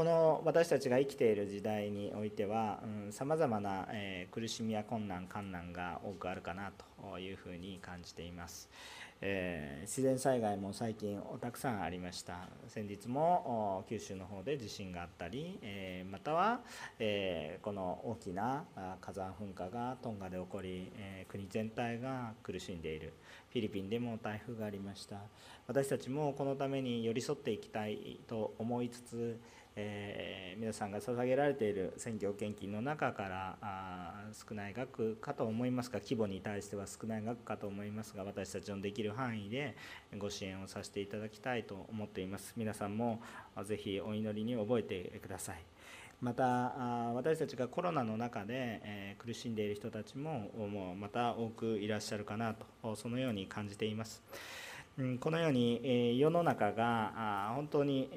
この私たちが生きている時代においてはさまざまな、え苦しみや困難困難が多くあるかなというふうに感じています。えー、自然災害も最近たくさんありました。先日も九州の方で地震があったり、えー、または、え、この大きな火山噴火がトンガで起こり、え国全体が苦しんでいる。フィリピンでも台風がありました。私たちもこのために寄り添っていきたいと思いつつえー、皆さんが捧げられている選挙献金の中からあ少ない額かと思いますが規模に対しては少ない額かと思いますが私たちのできる範囲でご支援をさせていただきたいと思っています。皆さんもぜひお祈りに覚えてください。また私たちがコロナの中で苦しんでいる人たちもまた多くいらっしゃるかなとそのように感じています。このように世の中が本当に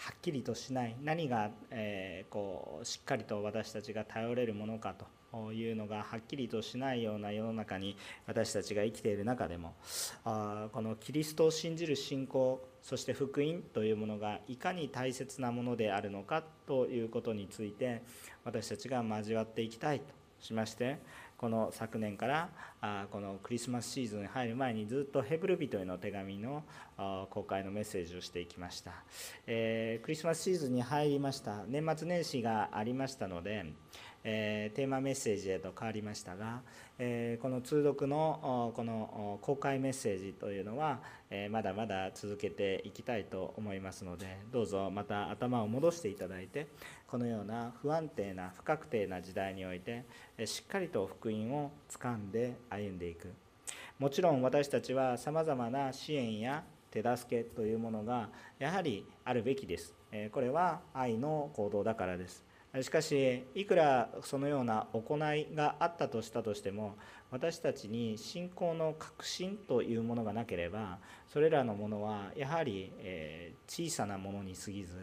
はっきりとしない何が、えー、こうしっかりと私たちが頼れるものかというのがはっきりとしないような世の中に私たちが生きている中でもあこのキリストを信じる信仰そして福音というものがいかに大切なものであるのかということについて私たちが交わっていきたいとしましてこの昨年からこのクリスマスシーズンに入る前にずっとヘブル人への手紙の公開のメッセージをしていきました、えクリスマスシーズンに入りました。年末年始がありましたので、えテーマメッセージへと変わりましたが、えこの通読のこの公開メッセージというのは、えまだまだ続けていきたいと思いますのでどうぞまた頭を戻していただいてこのような不安定な不確定な時代においてしっかりと福音をつかんで歩んでいく。もちろん私たちはさまざまな支援や手助けというものがやはりあるべきです。これは愛の行動だからです。しかしいくらそのような行いがあったとしたとしても私たちに信仰の確信というものがなければそれらのものはやはり小さなものに過ぎず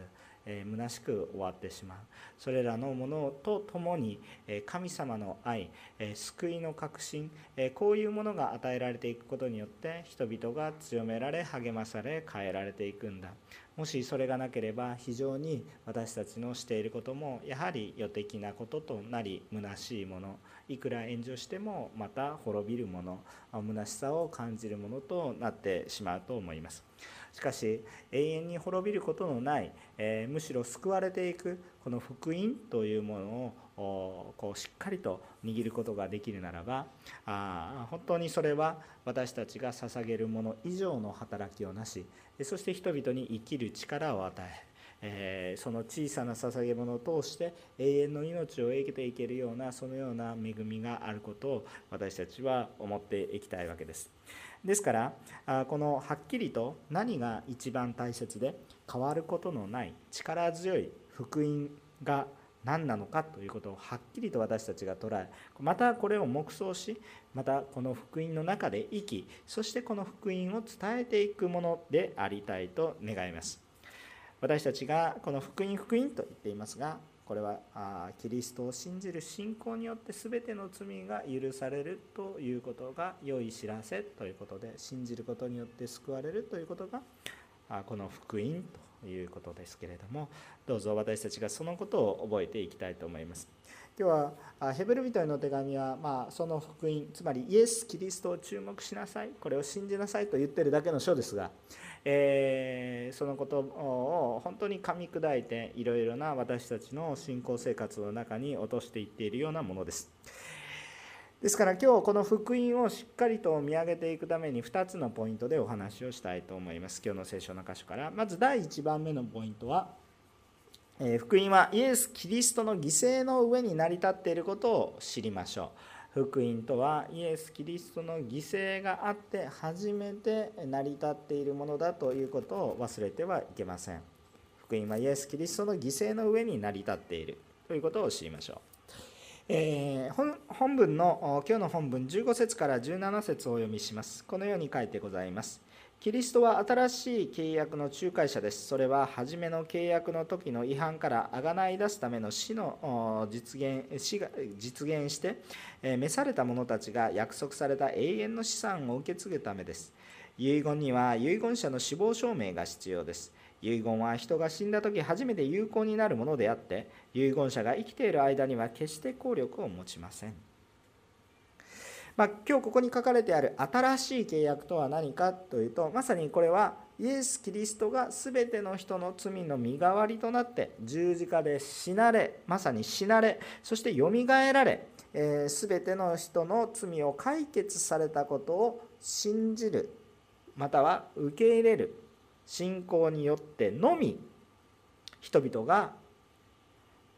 え、虚しく終わってしまうそれらのものとともに、え神様の愛、え救いの確信、えこういうものが与えられていくことによって人々が強められ励まされ変えられていくんだもしそれがなければ非常に私たちのしていることもやはり予的なこととなり虚しいものいくら援助してもまた滅びるもの虚しさを感じるものとなってしまうと思います。しかし永遠に滅びることのない、えー、むしろ救われていくこの福音というものをこうしっかりと握ることができるならばあ本当にそれは私たちが捧げるもの以上の働きをなしそして人々に生きる力を与ええー、その小さな捧げ物を通して永遠の命を得ていけるようなそのような恵みがあることを私たちは思っていきたいわけです。ですからこのはっきりと何が一番大切で変わることのない力強い福音が何なのかということをはっきりと私たちが捉えまたこれを黙想しまたこの福音の中で生きそしてこの福音を伝えていくものでありたいと願います。私たちがこの福音福音と言っていますがこれはあキリストを信じる信仰によって全ての罪が許されるということが良い知らせということで信じることによって救われるということがあこの福音ということですけれどもどうぞ私たちがそのことを覚えていきたいと思います。今日はヘブル人への手紙は、まあ、その福音つまりイエス・キリストを注目しなさいこれを信じなさいと言ってるだけの書ですがえー、そのことを本当に噛み砕いていろいろな私たちの信仰生活の中に落としていっているようなものです。ですから今日この福音をしっかりと見上げていくために2つのポイントでお話をしたいと思います。今日の聖書の箇所から。まず第1番目のポイントは、福音はイエス・キリストの犠牲の上に成り立っていることを知りましょう。福音とはイエス・キリストの犠牲があって初めて成り立っているものだということを忘れてはいけません。福音はイエス・キリストの犠牲の上に成り立っているということを知りましょう。えー、本文の今日の本文15節から17節をお読みします。このように書いてございます。キリストは新しい契約の仲介者です。それは初めの契約の時の違反からあがない出すための死の実現死が実現して、召された者たちが約束された永遠の資産を受け継ぐためです。遺言には遺言者の死亡証明が必要です。遺言は人が死んだ時初めて有効になるものであって遺言者が生きている間には決して効力を持ちません。まあ、今日ここに書かれてある新しい契約とは何かというとまさにこれはイエス・キリストが全ての人の罪の身代わりとなって十字架で死なれまさに死なれそしてよみがえられ、えー、全ての人の罪を解決されたことを信じるまたは受け入れる信仰によってのみ人々が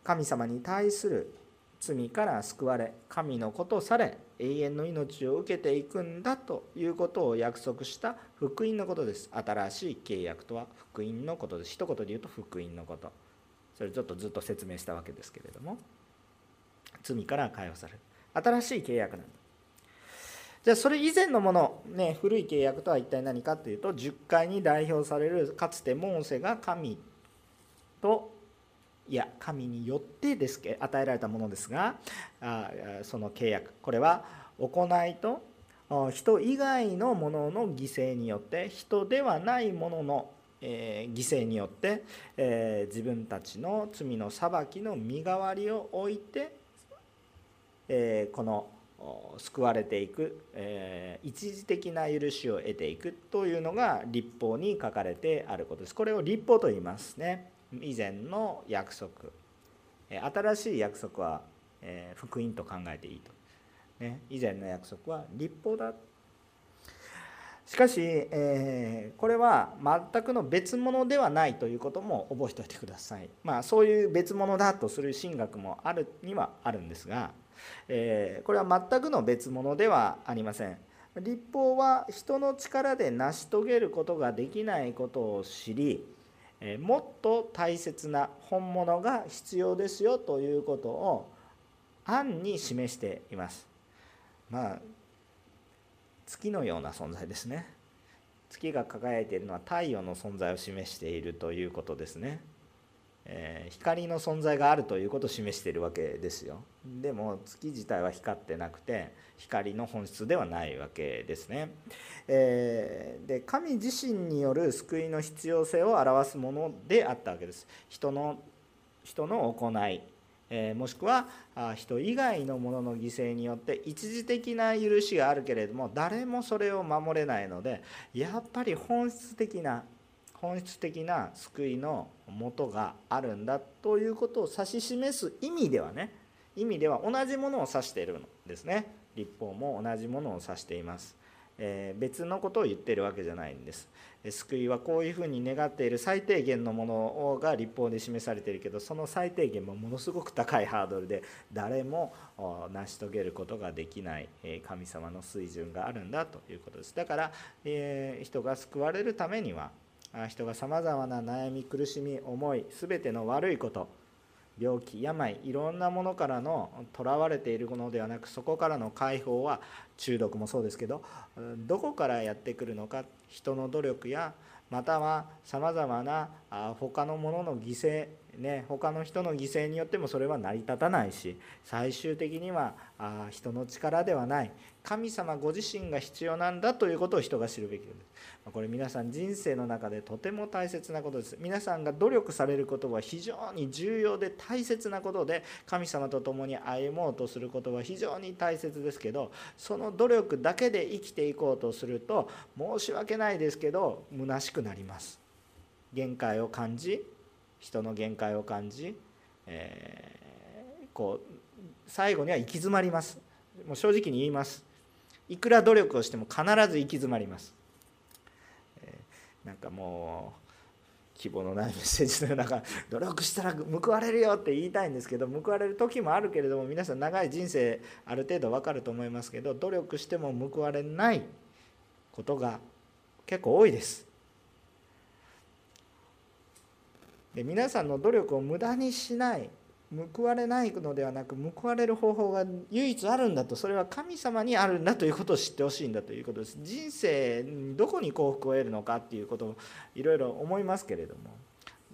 神様に対する罪から救われ神のことされ永遠の命を受けていくんだということを約束した福音のことです。新しい契約とは福音のことです。一言で言うと福音のこと。それちょっとずっと説明したわけですけれども。罪から解放される。新しい契約なんだ。じゃあそれ以前のもの、ね、古い契約とは一体何かというと10回に代表されるかつてモーセが神といや神によってですけ与えられたものですがあその契約。これは行いと人以外のものの犠牲によって人ではないものの、えー、犠牲によって、えー、自分たちの罪の裁きの身代わりを置いて、えー、この救われていく、え一時的な許しを得ていくというのが立法に書かれてあることです。これを立法と言いますね。以前の約束新しい約束は福音と考えていいと、ね、以前の約束は立法だしかし、えー、これは全くの別物ではないということも覚えておいてください。まあそういう別物だとする神学もあるにはあるんですが、えー、これは全くの別物ではありません。立法は人の力で成し遂げることができないことを知り、もっと大切な本物が必要ですよということを暗に示しています。まあ月のような存在ですね。月が輝いているのは太陽の存在を示しているということですね。えー、光の存在があるということを示しているわけですよ。でも月自体は光ってなくて光の本質ではないわけですね、えー、で神自身による救いの必要性を表すものであったわけです。人の人の行いえもしくは人以外のものの犠牲によって一時的な許しがあるけれども誰もそれを守れないのでやっぱり本質的な本質的な救いのもとがあるんだということを指し示す意味ではね意味では同じものを指しているんですね。立法も同じものを指しています、えー、別のことを言っているわけじゃないんです。救いはこういうふうに願っている最低限のものが立法で示されているけどその最低限もものすごく高いハードルで誰も成し遂げることができない神様の水準があるんだということです。だから、えー、人が救われるためには人がさまざまな悩み苦しみ思い全ての悪いこと病気病いろんなものからのとらわれているものではなくそこからの解放は中毒もそうですけどどこからやってくるのか人の努力やまたはさまざまなあ他のものの犠牲ね他の人の犠牲によってもそれは成り立たないし最終的にはあ人の力ではない。神様ご自身が必要なんだということを人が知るべきです。これ皆さん人生の中でとても大切なことです。皆さんが努力されることは非常に重要で大切なことで神様と共に歩もうとすることは非常に大切ですけどその努力だけで生きていこうとすると申し訳ないですけど虚しくなります。限界を感じ人の限界を感じ、えー、こう最後には行き詰まります。もう正直に言います。いくら努力をしても必ず行き詰まります。なんかもう希望のないメッセージの中努力したら報われるよって言いたいんですけど報われる時もあるけれども皆さん長い人生ある程度分かると思いますけど努力しても報われないことが結構多いです。で皆さんの努力を無駄にしない報われないのではなく報われる方法が唯一あるんだとそれは神様にあるんだということを知ってほしいんだということです。人生どこに幸福を得るのかっていうことをいろいろ思いますけれども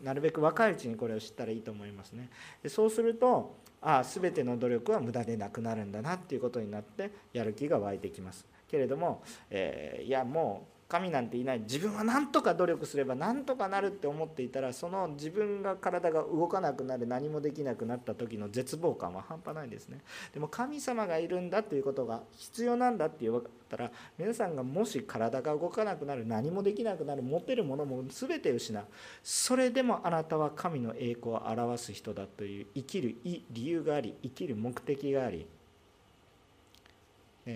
なるべく若いうちにこれを知ったらいいと思いますね。そうするとああ全ての努力は無駄でなくなるんだなっていうことになってやる気が湧いてきます。けれども、えー、いやもう神なんていない自分は何とか努力すれば何とかなるって思っていたらその自分が体が動かなくなる何もできなくなった時の絶望感は半端ないですね。でも神様がいるんだということが必要なんだって言ったら皆さんがもし体が動かなくなる何もできなくなる持てるものも全て失う。それでもあなたは神の栄光を表す人だという生きる理由があり生きる目的があり、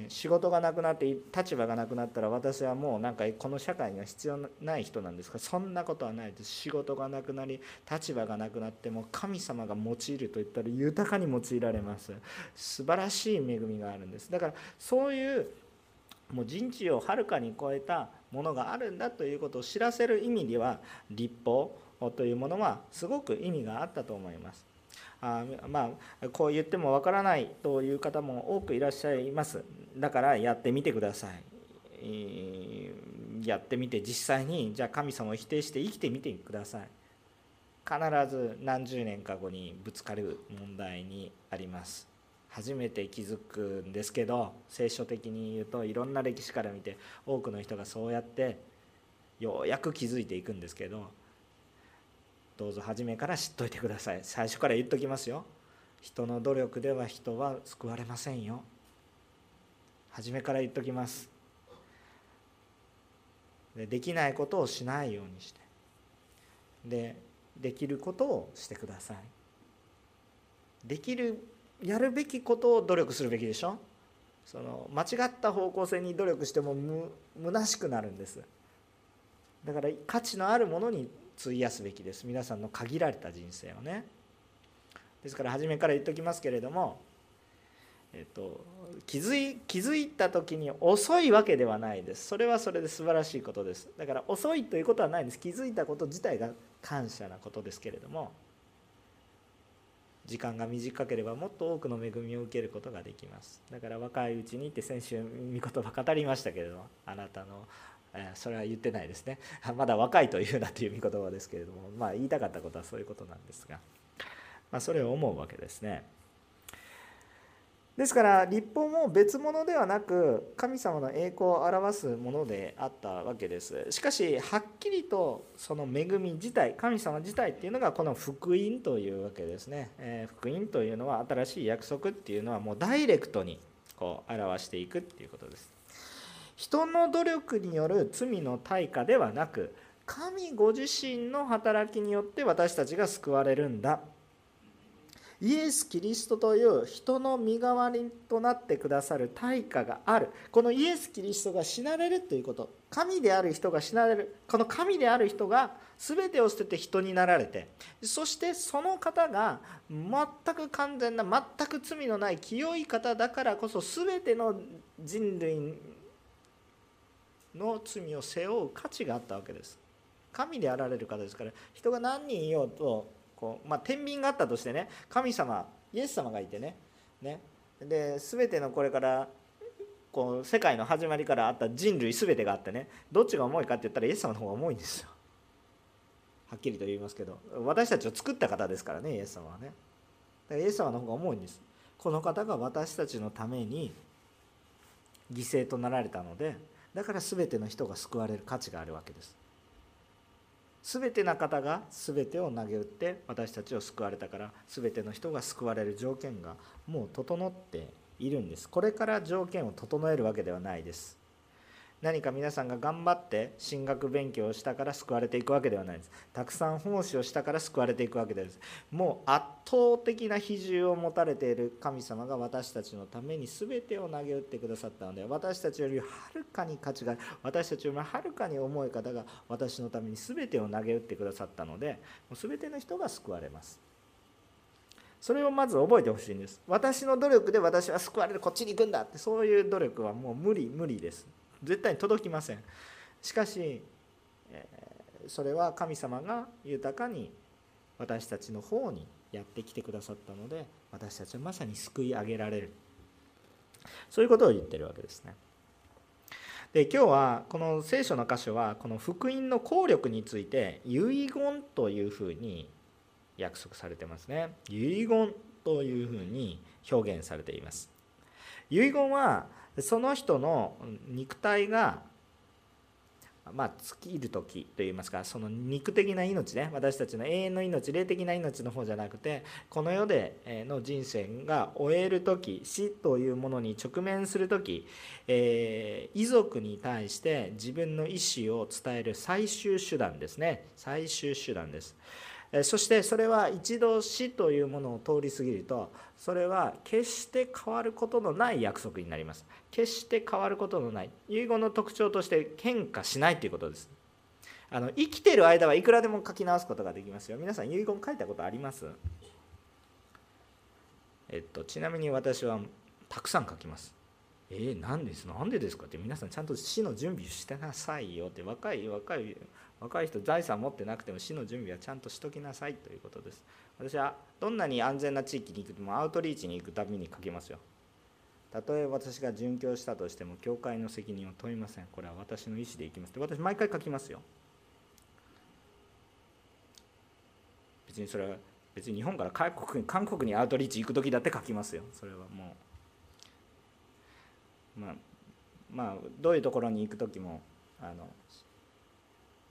仕事がなくなって立場がなくなったら私はもうなんかこの社会には必要ない人なんですか？そんなことはないです。仕事がなくなり立場がなくなっても神様が用いるといったら豊かに用いられます。素晴らしい恵みがあるんです。だからそういうもう人知をはるかに超えたものがあるんだということを知らせる意味では立法というものはすごく意味があったと思います。あまあこう言ってもわからないという方も多くいらっしゃいます。だからやってみてください。えやってみて実際にじゃあ神様を否定して生きてみてください。必ず何十年か後にぶつかる問題にあります。初めて気づくんですけど聖書的に言うといろんな歴史から見て多くの人がそうやってようやく気づいていくんですけどどうぞ初めから知っといてください。最初から言っときますよ。人の努力では人は救われませんよ。初めから言っときます。でできないことをしないようにして。でできることをしてください。できるやるべきことを努力するべきでしょ。その間違った方向性に努力してもむ虚しくなるんです。だから価値のあるものに費やすべきです。皆さんの限られた人生をね。ですから初めから言っときますけれども、えっと、気づい気づいた時に遅いわけではないです。それはそれで素晴らしいことです。だから遅いということはないんです。気づいたこと自体が感謝なことですけれども時間が短ければもっと多くの恵みを受けることができます。だから若いうちにって先週御言葉語りましたけれどもあなたのそれは言ってないですね。まだ若いというなという御言葉ですけれどもまあ言いたかったことはそういうことなんですが、まあ、それを思うわけですね。ですから立法も別物ではなく神様の栄光を表すものであったわけです。しかしはっきりとその恵み自体神様自体っていうのがこの福音というわけですね、え福音というのは新しい約束っていうのはもうダイレクトにこう表していくっていうことです。人の努力による罪の対価ではなく神ご自身の働きによって私たちが救われるんだ。イエス・キリストという人の身代わりとなってくださる対価がある。このイエス・キリストが死なれるということ神である人が死なれる。この神である人が全てを捨てて人になられてそしてその方が全く完全な全く罪のない清い方だからこそ全ての人類の罪を背負う価値があったわけです。神であられる方ですから人が何人いようとこう、まあ、天秤があったとしてね神様イエス様がいてねねで全てのこれからこう世界の始まりからあった人類全てがあってねどっちが重いかって言ったらイエス様の方が重いんですよ。はっきりと言いますけど私たちを作った方ですからねイエス様はね。だからイエス様の方が重いんです。この方が私たちのために犠牲となられたのでだから全ての人が救われる価値があるわけです。全ての方が全てを投げ打って私たちを救われたから全ての人が救われる条件がもう整っているんです。これから条件を整えるわけではないです。何か皆さんが頑張って進学勉強をしたから救われていくわけではないです。たくさん奉仕をしたから救われていくわけです。もう圧倒的な比重を持たれている神様が私たちのために全てを投げ打ってくださったので私たちよりはるかに価値が私たちよりもはるかに重い方が私のために全てを投げ打ってくださったのでもう全ての人が救われます。それをまず覚えてほしいんです。私の努力で私は救われるこっちに行くんだってそういう努力はもう無理無理です。絶対に届きません。しかしそれは神様が豊かに私たちの方にやってきてくださったので私たちはまさに救い上げられる。そういうことを言ってるわけですね。で今日はこの聖書の箇所はこの福音の効力について遺言というふうに約束されてますね。遺言というふうに表現されています。遺言はその人の肉体がまあ、尽きる時といいますかその肉的な命ね私たちの永遠の命霊的な命の方じゃなくてこの世での人生が終える時死というものに直面する時、えー、遺族に対して自分の意思を伝える最終手段ですね最終手段です。そしてそれは一度死というものを通り過ぎるとそれは決して変わることのない約束になります。決して変わることのない。遺言の特徴として変化しないということです。あの生きてる間はいくらでも書き直すことができますよ。皆さん遺言書いたことあります？えっとちなみに私はたくさん書きます。えー、なんです？なんでですか？って皆さんちゃんと死の準備してなさいよって。若い若い若い人財産持ってなくても死の準備はちゃんとしときなさいということです。私はどんなに安全な地域に行くともアウトリーチに行くたびに書きますよ。たとえ私が殉教したとしても教会の責任を問いません。これは私の意思で行きます。って私毎回書きますよ。別にそれは別に日本から韓国韓国にアウトリーチ行く時だって書きますよ。それはもうまあまあどういうところに行く時もあの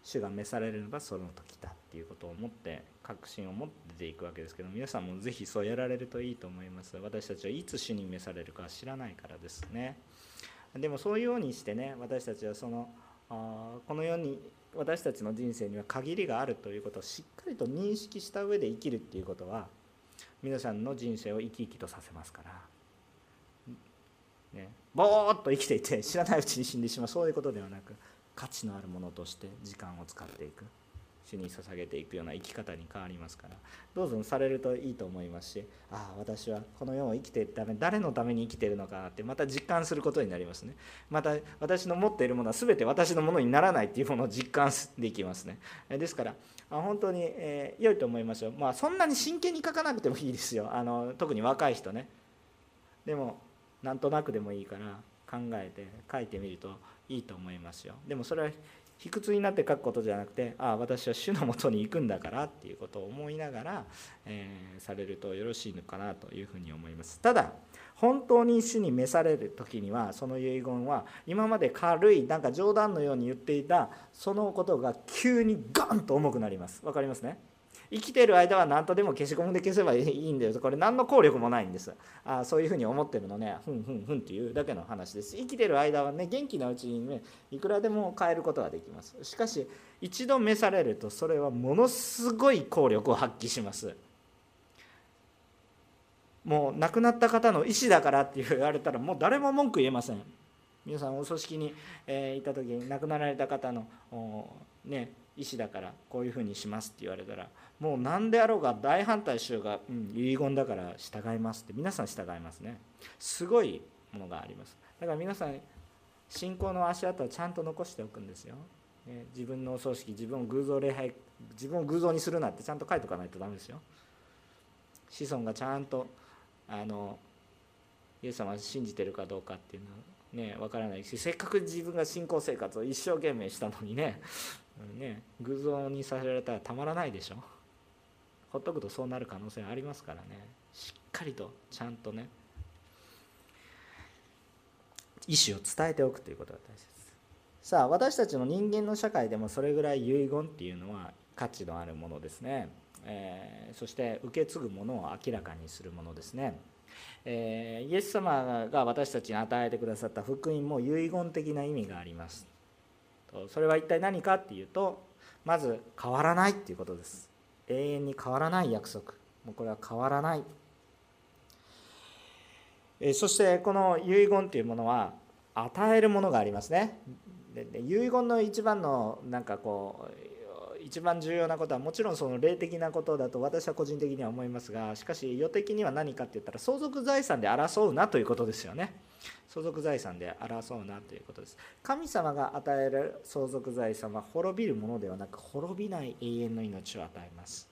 主が召されればその時だっていうことを思って確信を持っていくわけですけど皆さんもぜひそうやられるといいと思います。私たちはいつ主に召されるか知らないからですね。でもそういうようにしてね私たちはそのあこの世に私たちの人生には限りがあるということをしっかりと認識した上で生きるっていうことは皆さんの人生を生き生きとさせますから、ね、ぼーっと生きていて知らないうちに死んでしまう。そういうことではなく価値のあるものとして時間を使っていく。主に捧げていくような生き方に変わりますから。どうぞされるといいと思いますしああ私はこの世を生きているため誰のために生きているのかなってまた実感することになりますね。また私の持っているものは全て私のものにならないっていうものを実感できますね。ですから本当に、えー、良いと思いますよ。まあそんなに真剣に書かなくてもいいですよ。あの特に若い人ね。でもなんとなくでもいいから考えて書いてみるといいと思いますよ。でもそれは卑屈になって書くことじゃなくてああ私は主のもとに行くんだからっていうことを思いながら、えー、されるとよろしいのかなというふうに思います。ただ本当に主に召される時にはその遺言は今まで軽いなんか冗談のように言っていたそのことが急にガンと重くなります。分かりますね？生きてる間は何とでも消しゴムで消せばいいんだよ。これ何の効力もないんです。あそういうふうに思ってるのね。ふんふんふんっていうだけの話です。生きてる間はね元気なうちにねいくらでも変えることができます。しかし一度召されるとそれはものすごい効力を発揮します。もう亡くなった方の意思だからって言われたらもう誰も文句言えません。皆さんお葬式に、えー、いた時に亡くなられた方のね意思だからこういうふうにしますって言われたらもう何であろうが大反対しようが、うん、遺言だから従いますって皆さん従いますね。すごいものがあります。だから皆さん信仰の足跡をちゃんと残しておくんですよ、ね、自分のお葬式自分を偶像礼拝自分を偶像にするなってちゃんと書いとかないとダメですよ。子孫がちゃんとあのイエス様を信じてるかどうかっていうのはね分からないしせっかく自分が信仰生活を一生懸命したのにねね偶像にさせられたらたまらないでしょ。ほっとくとそうなる可能性ありますからね。しっかりとちゃんとね意思を伝えておくということが大切さあ私たちの人間の社会でもそれぐらい遺言っていうのは価値のあるものですね、えー、そして受け継ぐものを明らかにするものですね、えー、イエス様が私たちに与えてくださった福音も遺言的な意味があります。それは一体何かっていうとまず変わらないっていうことです。永遠に変わらない約束。もうこれは変わらない。そしてこの遺言というものは与えるものがありますね。遺言の一番のなんかこう一番重要なことはもちろんその霊的なことだと私は個人的には思いますがしかし世的には何かって言ったら相続財産で争うなということですよね。相続財産で争うなということです。神様が与える相続財産は滅びるものではなく滅びない永遠の命を与えます。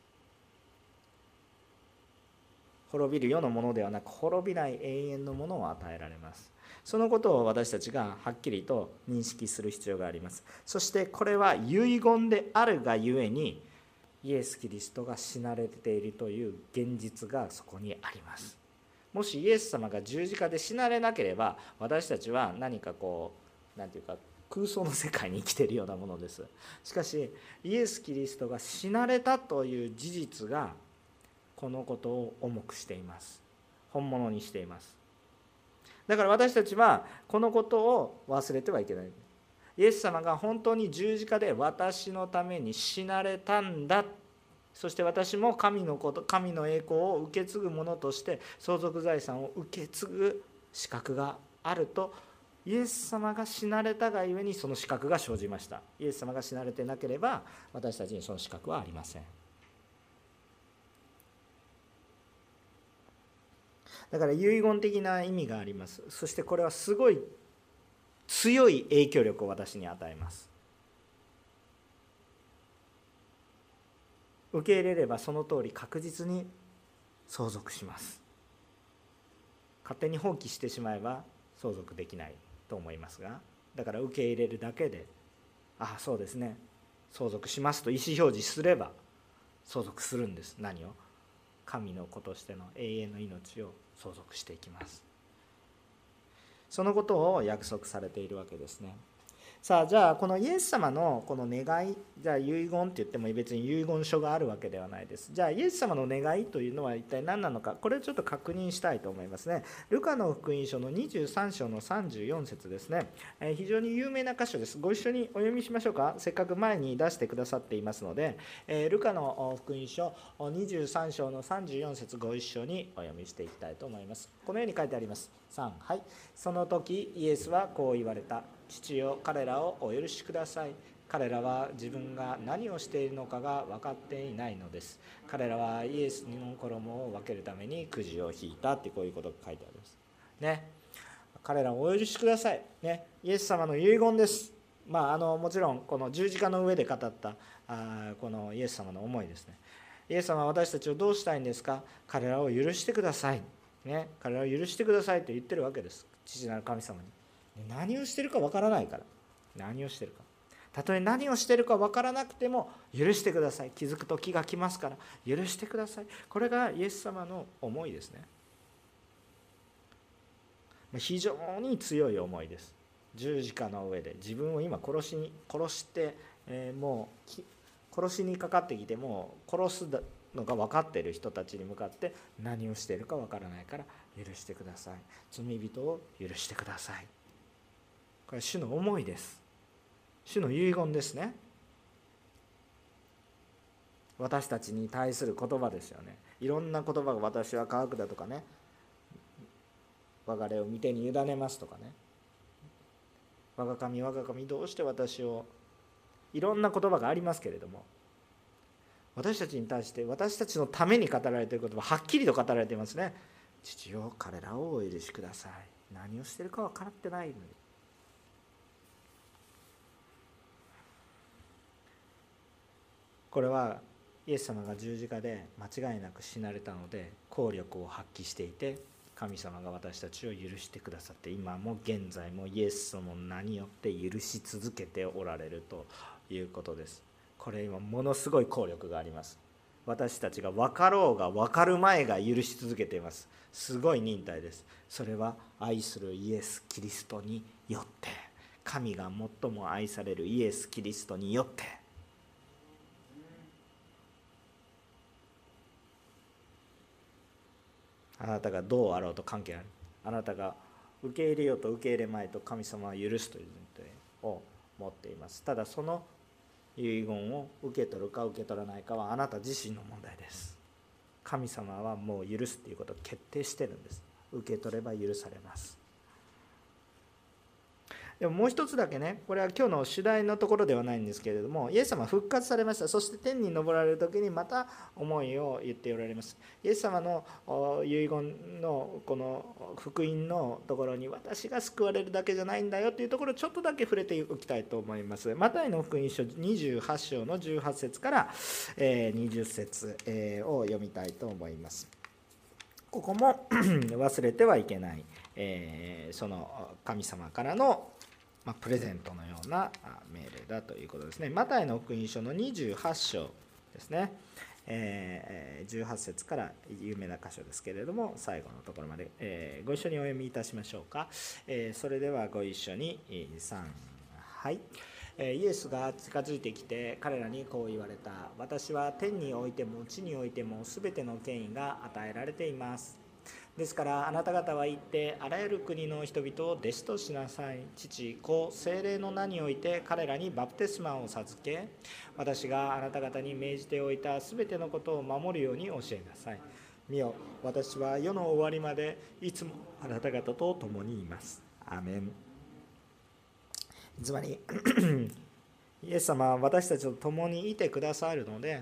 滅びる世のものではなく滅びない永遠のものを与えられます。そのことを私たちがはっきりと認識する必要があります。そしてこれは遺言であるがゆえにイエス・キリストが死なれているという現実がそこにあります。もしイエス様が十字架で死なれなければ私たちは何かこう何て言うか空想の世界に生きているようなものです。しかしイエス・キリストが死なれたという事実がこのことを重くしています。本物にしています。だから私たちはこのことを忘れてはいけない。イエス様が本当に十字架で私のために死なれたんだそして私も神のこと神の栄光を受け継ぐ者として相続財産を受け継ぐ資格があるとイエス様が死なれたがゆえにその資格が生じました。イエス様が死なれてなければ私たちにその資格はありません。だから遺言的な意味があります。そしてこれはすごい強い影響力を私に与えます。受け入れればその通り確実に相続します。勝手に放棄してしまえば相続できないと思いますがだから受け入れるだけでああそうですね。相続しますと意思表示すれば相続するんです。何を？神の子としての永遠の命を相続していきます。そのことを約束されているわけですね。さあじゃあこのイエス様のこの願いじゃあ遺言って言っても別に遺言書があるわけではないです。じゃあイエス様の願いというのは一体何なのかこれをちょっと確認したいと思いますね。ルカの福音書の23章の34節ですね、え非常に有名な箇所です。ご一緒にお読みしましょうか。せっかく前に出してくださっていますので、えルカの福音書23章の34節ご一緒にお読みしていきたいと思います。このように書いてあります。3はい。その時イエスはこう言われた。父よ彼らをお許しください。彼らは自分が何をしているのかが分かっていないのです。彼らはイエスの衣を分けるためにくじを引いたってこういうことが書いてあります。ね。彼らをお許しください、ね、イエス様の遺言です。まあ、あのもちろんこの十字架の上で語ったあこのイエス様の思いですね。イエス様は私たちをどうしたいんですか？彼らを許してください、ね、彼らを許してくださいと言ってるわけです。父なる神様に。何をしてるかわからないから。何をしてるか。たとえ何をしてるか分からなくても許してください。気づく時が来ますから。許してください。これがイエス様の思いですね。非常に強い思いです。十字架の上で。自分を今殺しに殺して、えー、もう殺しにかかってきても殺すのが分かってる人たちに向かって何をしてるか分からないから許してください。罪人を許してください。これ主の思いです。主の遺言ですね。私たちに対する言葉ですよね。いろんな言葉が私は科学だとかね。我が霊を見てに委ねますとかね。我が神我が神どうして私をいろんな言葉がありますけれども私たちに対して私たちのために語られている言葉はっきりと語られていますね。父よ彼らをお許しください。何をしてるか分からってないのに。これはイエス様が十字架で間違いなく死なれたので効力を発揮していて神様が私たちを許してくださって今も現在もイエス様の名によって許し続けておられるということです。これ今ものすごい効力があります。私たちが分かろうが分かる前が許し続けています。すごい忍耐です。それは愛するイエス・キリストによって。神が最も愛されるイエス・キリストによって。あなたがどうあろうと関係ある。あなたが受け入れようと受け入れまいと神様は許すという前提を持っています。ただその遺言を受け取るか受け取らないかはあなた自身の問題です。神様はもう許すっていうことを決定してるんです。受け取れば許されます。でももう一つだけねこれは今日の主題のところではないんですけれどもイエス様復活されました。そして天に昇られる時にまた思いを言っておられます。イエス様の遺言のこの福音のところに私が救われるだけじゃないんだよというところをちょっとだけ触れておきたいと思います。マタイの福音書28章の18節から20節を読みたいと思います。ここも 忘れてはいけない、その神様からのまあ、プレゼントのような命令だということですね。マタイの福音書の28章ですね。え、18節から有名な箇所ですけれども最後のところまで、え、ご一緒にお読みいたしましょうか、え、それではご一緒に3はいイエスが近づいてきて彼らにこう言われた私は天においても地においても全ての権威が与えられていますですからあなた方は行ってあらゆる国の人々を弟子としなさい。父子精霊の名において彼らにバプテスマを授け私があなた方に命じておいた全てのことを守るように教えなさい。見よ私は世の終わりまでいつもあなた方と共にいます。アメン。つまりイエス様は私たちと共にいてくださるので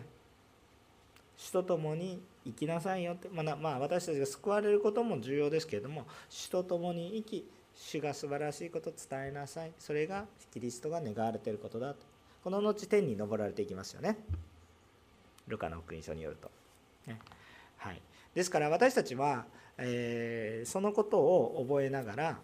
主と共に生きなさいよって、まあ、まあ私たちが救われることも重要ですけれども主と共に生き主が素晴らしいことを伝えなさい。それがキリストが願われていることだと。この後天に昇られていきますよね。ルカの福音書によると、ね。はい、ですから私たちは、えー、そのことを覚えながら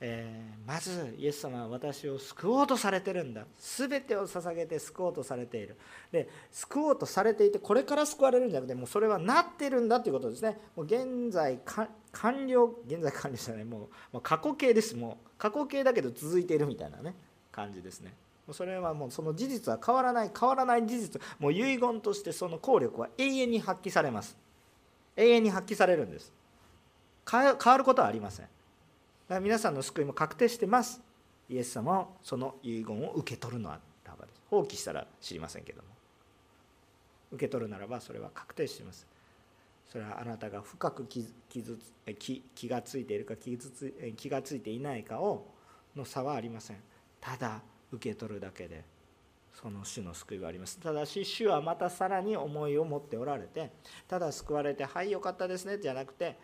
えー、まずイエス様は私を救おうとされてるんだ。全てを捧げて救おうとされている。で救おうとされていてこれから救われるんじゃなくてもうそれはなってるんだということですね。もう現在完了現在完了じゃないもう過去形です。もう過去形だけど続いているみたいなね感じですね。もうそれはもうその事実は変わらない変わらない事実。もう遺言としてその効力は永遠に発揮されます。永遠に発揮されるんです。変わることはありません。から皆さんの救いも確定してます。イエス様はその遺言を受け取るのはらばです。放棄したら知りませんけども。受け取るならばそれは確定しています。それはあなたが深く気気気がついているか気つ気がついていないかをの差はありません。ただ受け取るだけでその主の救いはあります。ただし主はまたさらに思いを持っておられてただ救われて「はいよかったですね」じゃなくて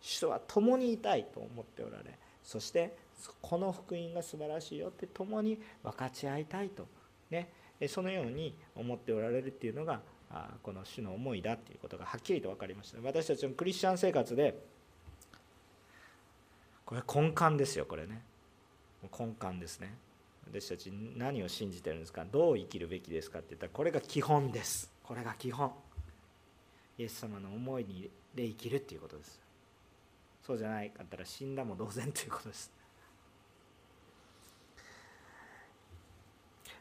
主とは共にいたいと思っておられそしてこの福音が素晴らしいよって共に分かち合いたいとねそのように思っておられるっていうのがこの主の思いだっていうことがはっきりと分かりました。私たちのクリスチャン生活でこれ根幹ですよこれね。根幹ですね。私たち何を信じてるんですか？どう生きるべきですかって言ったらこれが基本です。これが基本。イエス様の思いで生きるっていうことです。そうじゃないかったら死んだも同然ということです。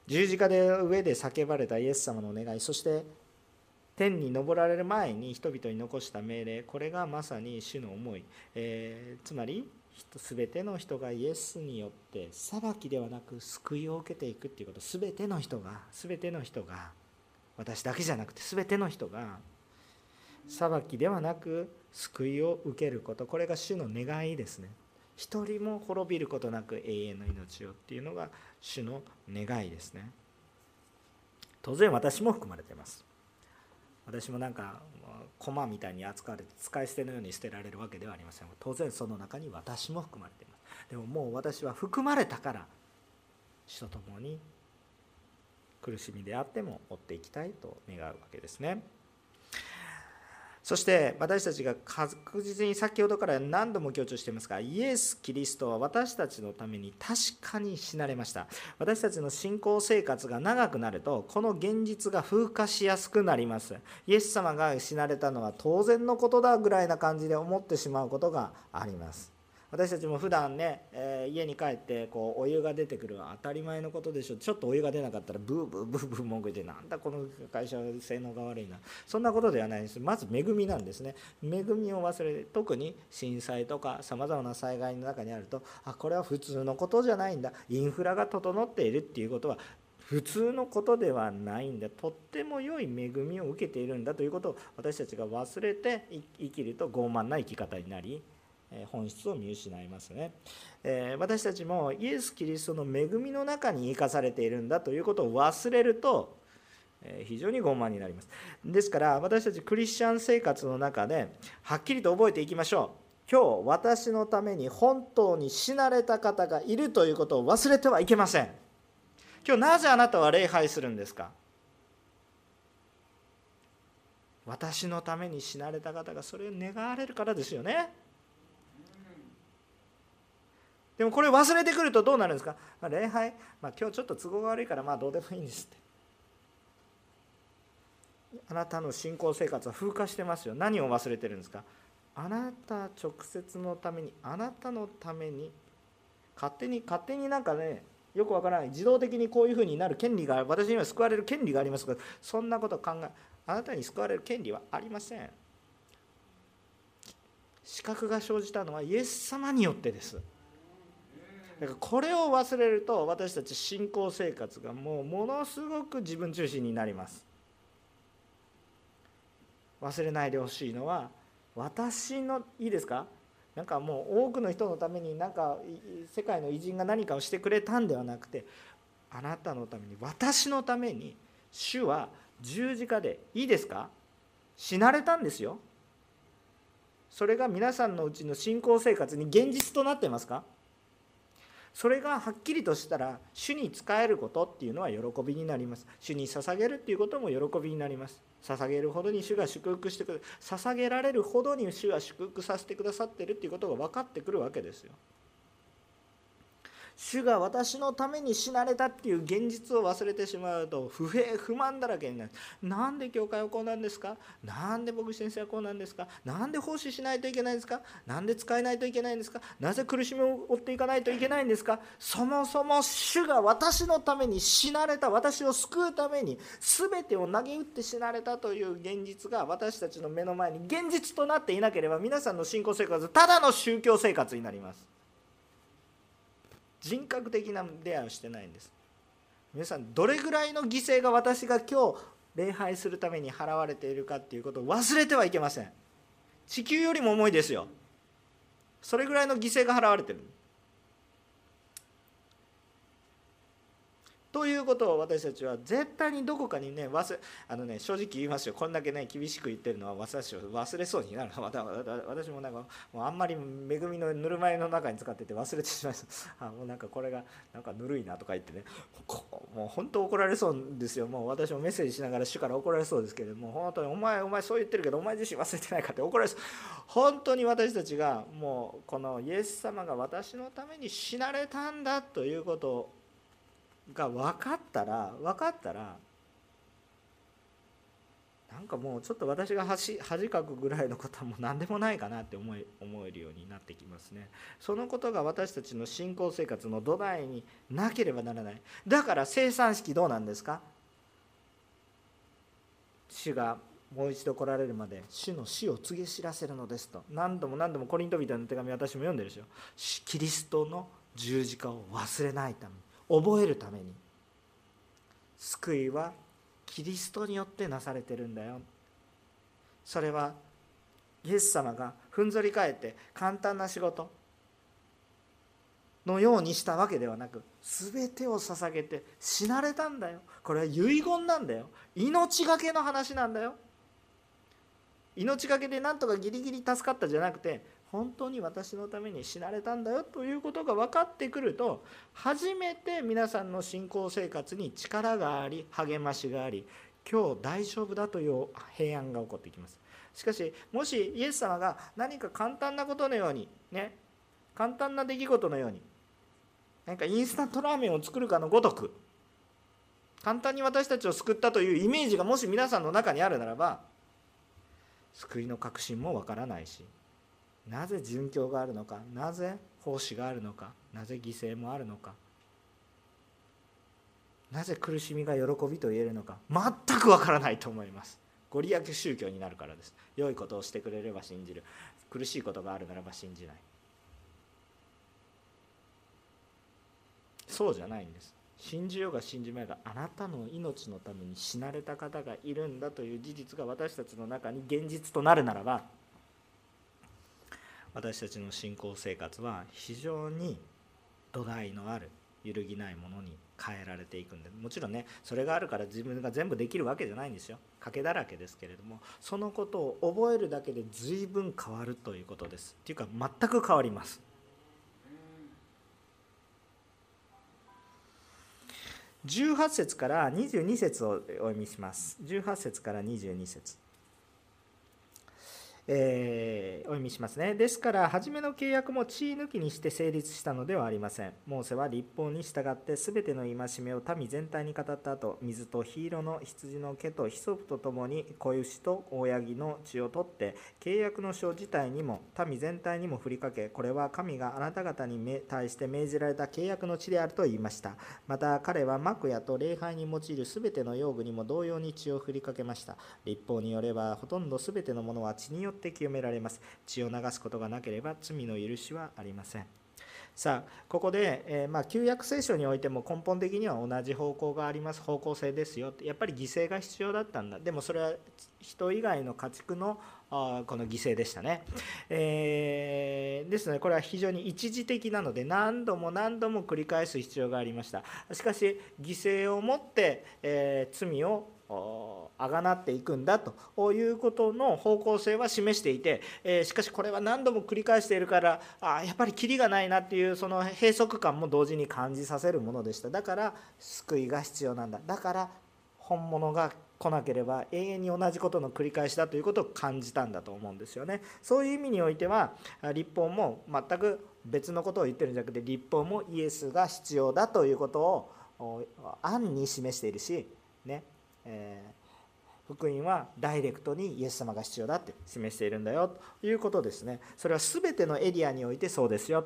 十字架で上で叫ばれたイエス様の願いそして天に昇られる前に人々に残した命令これがまさに主の思い、えー、つまり全ての人がイエスによって裁きではなく救いを受けていくっていうこと。全ての人が全ての人が私だけじゃなくて全ての人が裁きではなく救いを受けること。これが主の願いですね。一人も滅びることなく永遠の命をっていうのが主の願いですね。当然私も含まれています。私もなんか駒みたいに扱われて使い捨てのように捨てられるわけではありません当然その中に私も含まれています。でももう私は含まれたから主と共に苦しみであっても追っていきたいと願うわけですね。そして私たちが確実に先ほどから何度も強調していますがイエス・キリストは私たちのために確かに死なれました。私たちの信仰生活が長くなるとこの現実が風化しやすくなります。イエス様が死なれたのは当然のことだぐらいな感じで思ってしまうことがあります。私たちも普段ね、えー、家に帰ってこうお湯が出てくるは当たり前のことでしょ。ちょっとお湯が出なかったらブーブーブーブー文句言ってなんだこの会社は性能が悪いな。そんなことではないです。まず恵みなんですね。恵みを忘れて特に震災とかさまざまな災害の中にあるとあこれは普通のことじゃないんだ。インフラが整っているっていうことは普通のことではないんだ。とっても良い恵みを受けているんだということを私たちが忘れて生きると傲慢な生き方になり本質を見失いますね。私たちもイエス・キリストの恵みの中に生かされているんだということを忘れると非常に傲慢になります。ですから私たちクリスチャン生活の中ではっきりと覚えていきましょう。今日私のために本当に死なれた方がいるということを忘れてはいけません。今日なぜあなたは礼拝するんですか？私のために死なれた方がそれを願われるからですよね。でもこれ忘れてくるとどうなるんですか、まあ、礼拝、まあ、今日ちょっと都合が悪いからまあどうでもいいんですって。あなたの信仰生活は風化してますよ。何を忘れてるんですか？あなた直接のためにあなたのために勝手に勝手になんかねよくわからない。自動的にこういうふうになる権利が私には救われる権利がありますがそんなこと考えあなたに救われる権利はありません。資格が生じたのはイエス様によってです。だからこれを忘れると私たち信仰生活がもうものすごく自分中心になります。忘れないでほしいのは私のいいですか？なんかもう多くの人のためになんか世界の偉人が何かをしてくれたんではなくてあなたのために私のために主は十字架でいいですか？死なれたんですよ。それが皆さんのうちの信仰生活に現実となってますか？それがはっきりとしたら主に仕えることっていうのは喜びになります。主に捧げるっていうことも喜びになります。捧げるほどに主が祝福してくる捧げられるほどに主が祝福させてくださってるっていうことが分かってくるわけですよ。主が私のために死なれたっていう現実を忘れてしまうと不平不満だらけになる。なんで教会はこうなんですか？なんで牧師先生はこうなんですか？なんで奉仕しないといけないんですか？なんで使えないといけないんですか？なぜ苦しみを負っていかないといけないんですか？そもそも主が私のために死なれた。私を救うために全てを投げ打って死なれたという現実が私たちの目の前に現実となっていなければ皆さんの信仰生活ただの宗教生活になります。人格的な出会いをしてないんです。皆さんどれぐらいの犠牲が私が今日礼拝するために払われているかっていうことを忘れてはいけません。地球よりも重いですよ。それぐらいの犠牲が払われてる。ということを私たちは絶対にどこかにね忘れあのね正直言いますよ。こんだけね厳しく言ってるのは私を忘れそうになる 私もなんかもうあんまり恵みのぬるま湯の中に使ってて忘れてしまいましたあもうなんかこれがなんかぬるいなとか言ってね。もう本当怒られそうですよ。もう私もメッセージしながら主から怒られそうですけれども本当にお前お前そう言ってるけどお前自身忘れてないかって怒られそう。本当に私たちがもうこのイエス様が私のために死なれたんだということをが分かったら分かったらなんかもうちょっと私が恥恥かくぐらいのことはもう何でもないかなって思い思えるようになってきますね。そのことが私たちの信仰生活の土台になければならない。だから生産式どうなんですか？主がもう一度来られるまで主の死を告げ知らせるのですと。何度も何度もコリント人の手紙私も読んでるでしょ。キリストの十字架を忘れないために。覚えるために。救いはキリストによってなされてるんだよ。それはイエス様がふんぞり返って簡単な仕事。のようにしたわけではなく全てを捧げて死なれたんだよ。これは遺言なんだよ。命がけの話なんだよ。命がけでなんとかギリギリ助かったじゃなくて本当に私のために死なれたんだよということが分かってくると初めて皆さんの信仰生活に力があり励ましがあり今日大丈夫だという平安が起こってきます。しかしもしイエス様が何か簡単なことのようにね簡単な出来事のように何かインスタントラーメンを作るかのごとく簡単に私たちを救ったというイメージがもし皆さんの中にあるならば救いの確信もわからないしなぜ殉教があるのか？なぜ奉仕があるのか？なぜ犠牲もあるのか？なぜ苦しみが喜びと言えるのか？全くわからないと思います。ご利益宗教になるからです。良いことをしてくれれば信じる。苦しいことがあるならば信じない。そうじゃないんです。信じようが信じまいがあなたの命のために死なれた方がいるんだという事実が私たちの中に現実となるならば私たちの信仰生活は非常に土台のある揺るぎないものに変えられていくんでもちろんねそれがあるから自分が全部できるわけじゃないんですよ。賭けだらけですけれどもそのことを覚えるだけで随分変わるということです。っていうか全く変わります。18節から22節をお読みします。18節から22節。えー、お読みしますね。ですから、初めの契約も血抜きにして成立したのではありません。モーセは立法に従って全ての戒めを民全体に語った後、水と火色の羊の毛とヒソプとともに子牛と大ヤギの血を取って、契約の書自体にも民全体にも振りかけ、これは神があなた方に対して命じられた契約の血であると言いました。また彼は幕屋と礼拝に用いる全ての用具にも同様に血を振りかけました。立法によれば、ほとんど全てのものは血によってって清められます。血を流すことがなければ罪の許しはありません。さあここで、えー、まあ、旧約聖書においても根本的には同じ方向があります。方向性ですよ。やっぱり犠牲が必要だったんだ。でもそれは人以外の家畜のあこの犠牲でしたね、えー、ですのでこれは非常に一時的なので何度も何度も繰り返す必要がありました。しかし犠牲をもって、えー、罪をあがなっていくんだということの方向性は示していて、えしかしこれは何度も繰り返しているからあやっぱりキリがないなっていうその閉塞感も同時に感じさせるものでした。だから救いが必要なんだ。だから本物が来なければ永遠に同じことの繰り返しだということを感じたんだと思うんですよね。そういう意味においては立法も全く別のことを言ってるんじゃなくて立法もイエスが必要だということを暗に示しているしね。えー、福音はダイレクトにイエス様が必要だって示しているんだよということですね。それは全てのエリアにおいてそうですよ。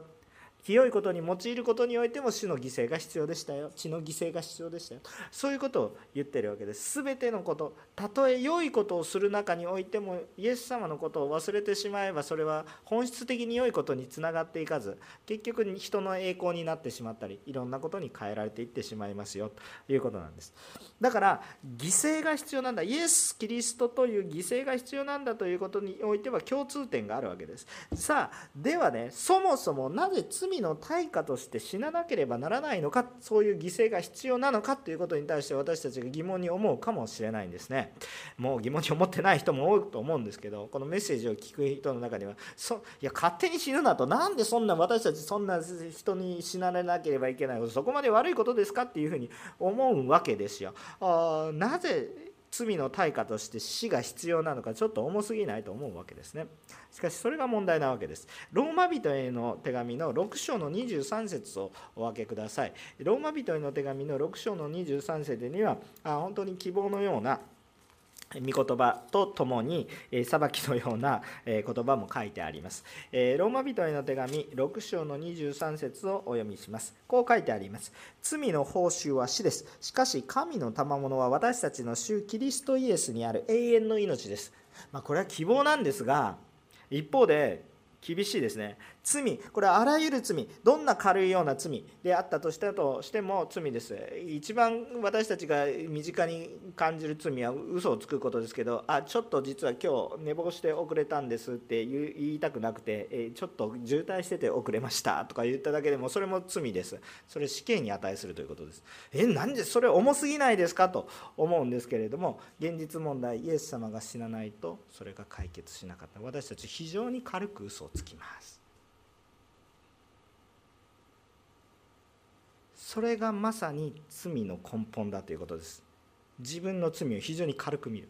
清いことに用いることにおいても主の犠牲が必要でしたよ。血の犠牲が必要でしたよ。そういうことを言ってるわけです。全てのことたとえ良いことをする中においてもイエス様のことを忘れてしまえばそれは本質的に良いことにつながっていかず結局人の栄光になってしまったりいろんなことに変えられていってしまいますよ。ということなんです。だから犠牲が必要なんだ。イエス・キリストという犠牲が必要なんだということにおいては共通点があるわけです。さあではねそもそもなぜ罪の対価として死ななければならないのかそういう犠牲が必要なのかということに対して私たちが疑問に思うかもしれないんですね。もう疑問に思ってない人も多いと思うんですけどこのメッセージを聞く人の中にはそいや勝手に死ぬなとなんでそんな私たちそんな人に死なれなければいけないことそこまで悪いことですかっていうふうに思うわけですよ。あなぜ罪の対価として死が必要なのかちょっと重すぎないと思うわけですね。しかしそれが問題なわけです。ローマ人への手紙の6章の23節をお分けください。ローマ人への手紙の6章の23節にはあ本当に希望のような御言葉とともに裁きのような言葉も書いてあります。ローマ人への手紙6章の23節をお読みします。こう書いてあります。罪の報酬は死です。しかし神の賜物は私たちの主キリストイエスにある永遠の命です。まあ、これは希望なんですが一方で厳しいですね罪。これはあらゆる罪。どんな軽いような罪。であったとしたとしても罪です。一番私たちが身近に感じる罪は嘘をつくことですけどあちょっと実は今日寝坊して遅れたんですって言いたくなくてちょっと渋滞してて遅れましたとか言っただけでもそれも罪です。それ死刑に値するということです。えなんでそれ重すぎないですかと思うんですけれども現実問題イエス様が死なないとそれが解決しなかった。私たち非常に軽く嘘をつきます。それがまさに罪の根本だということです。自分の罪を非常に軽く見る。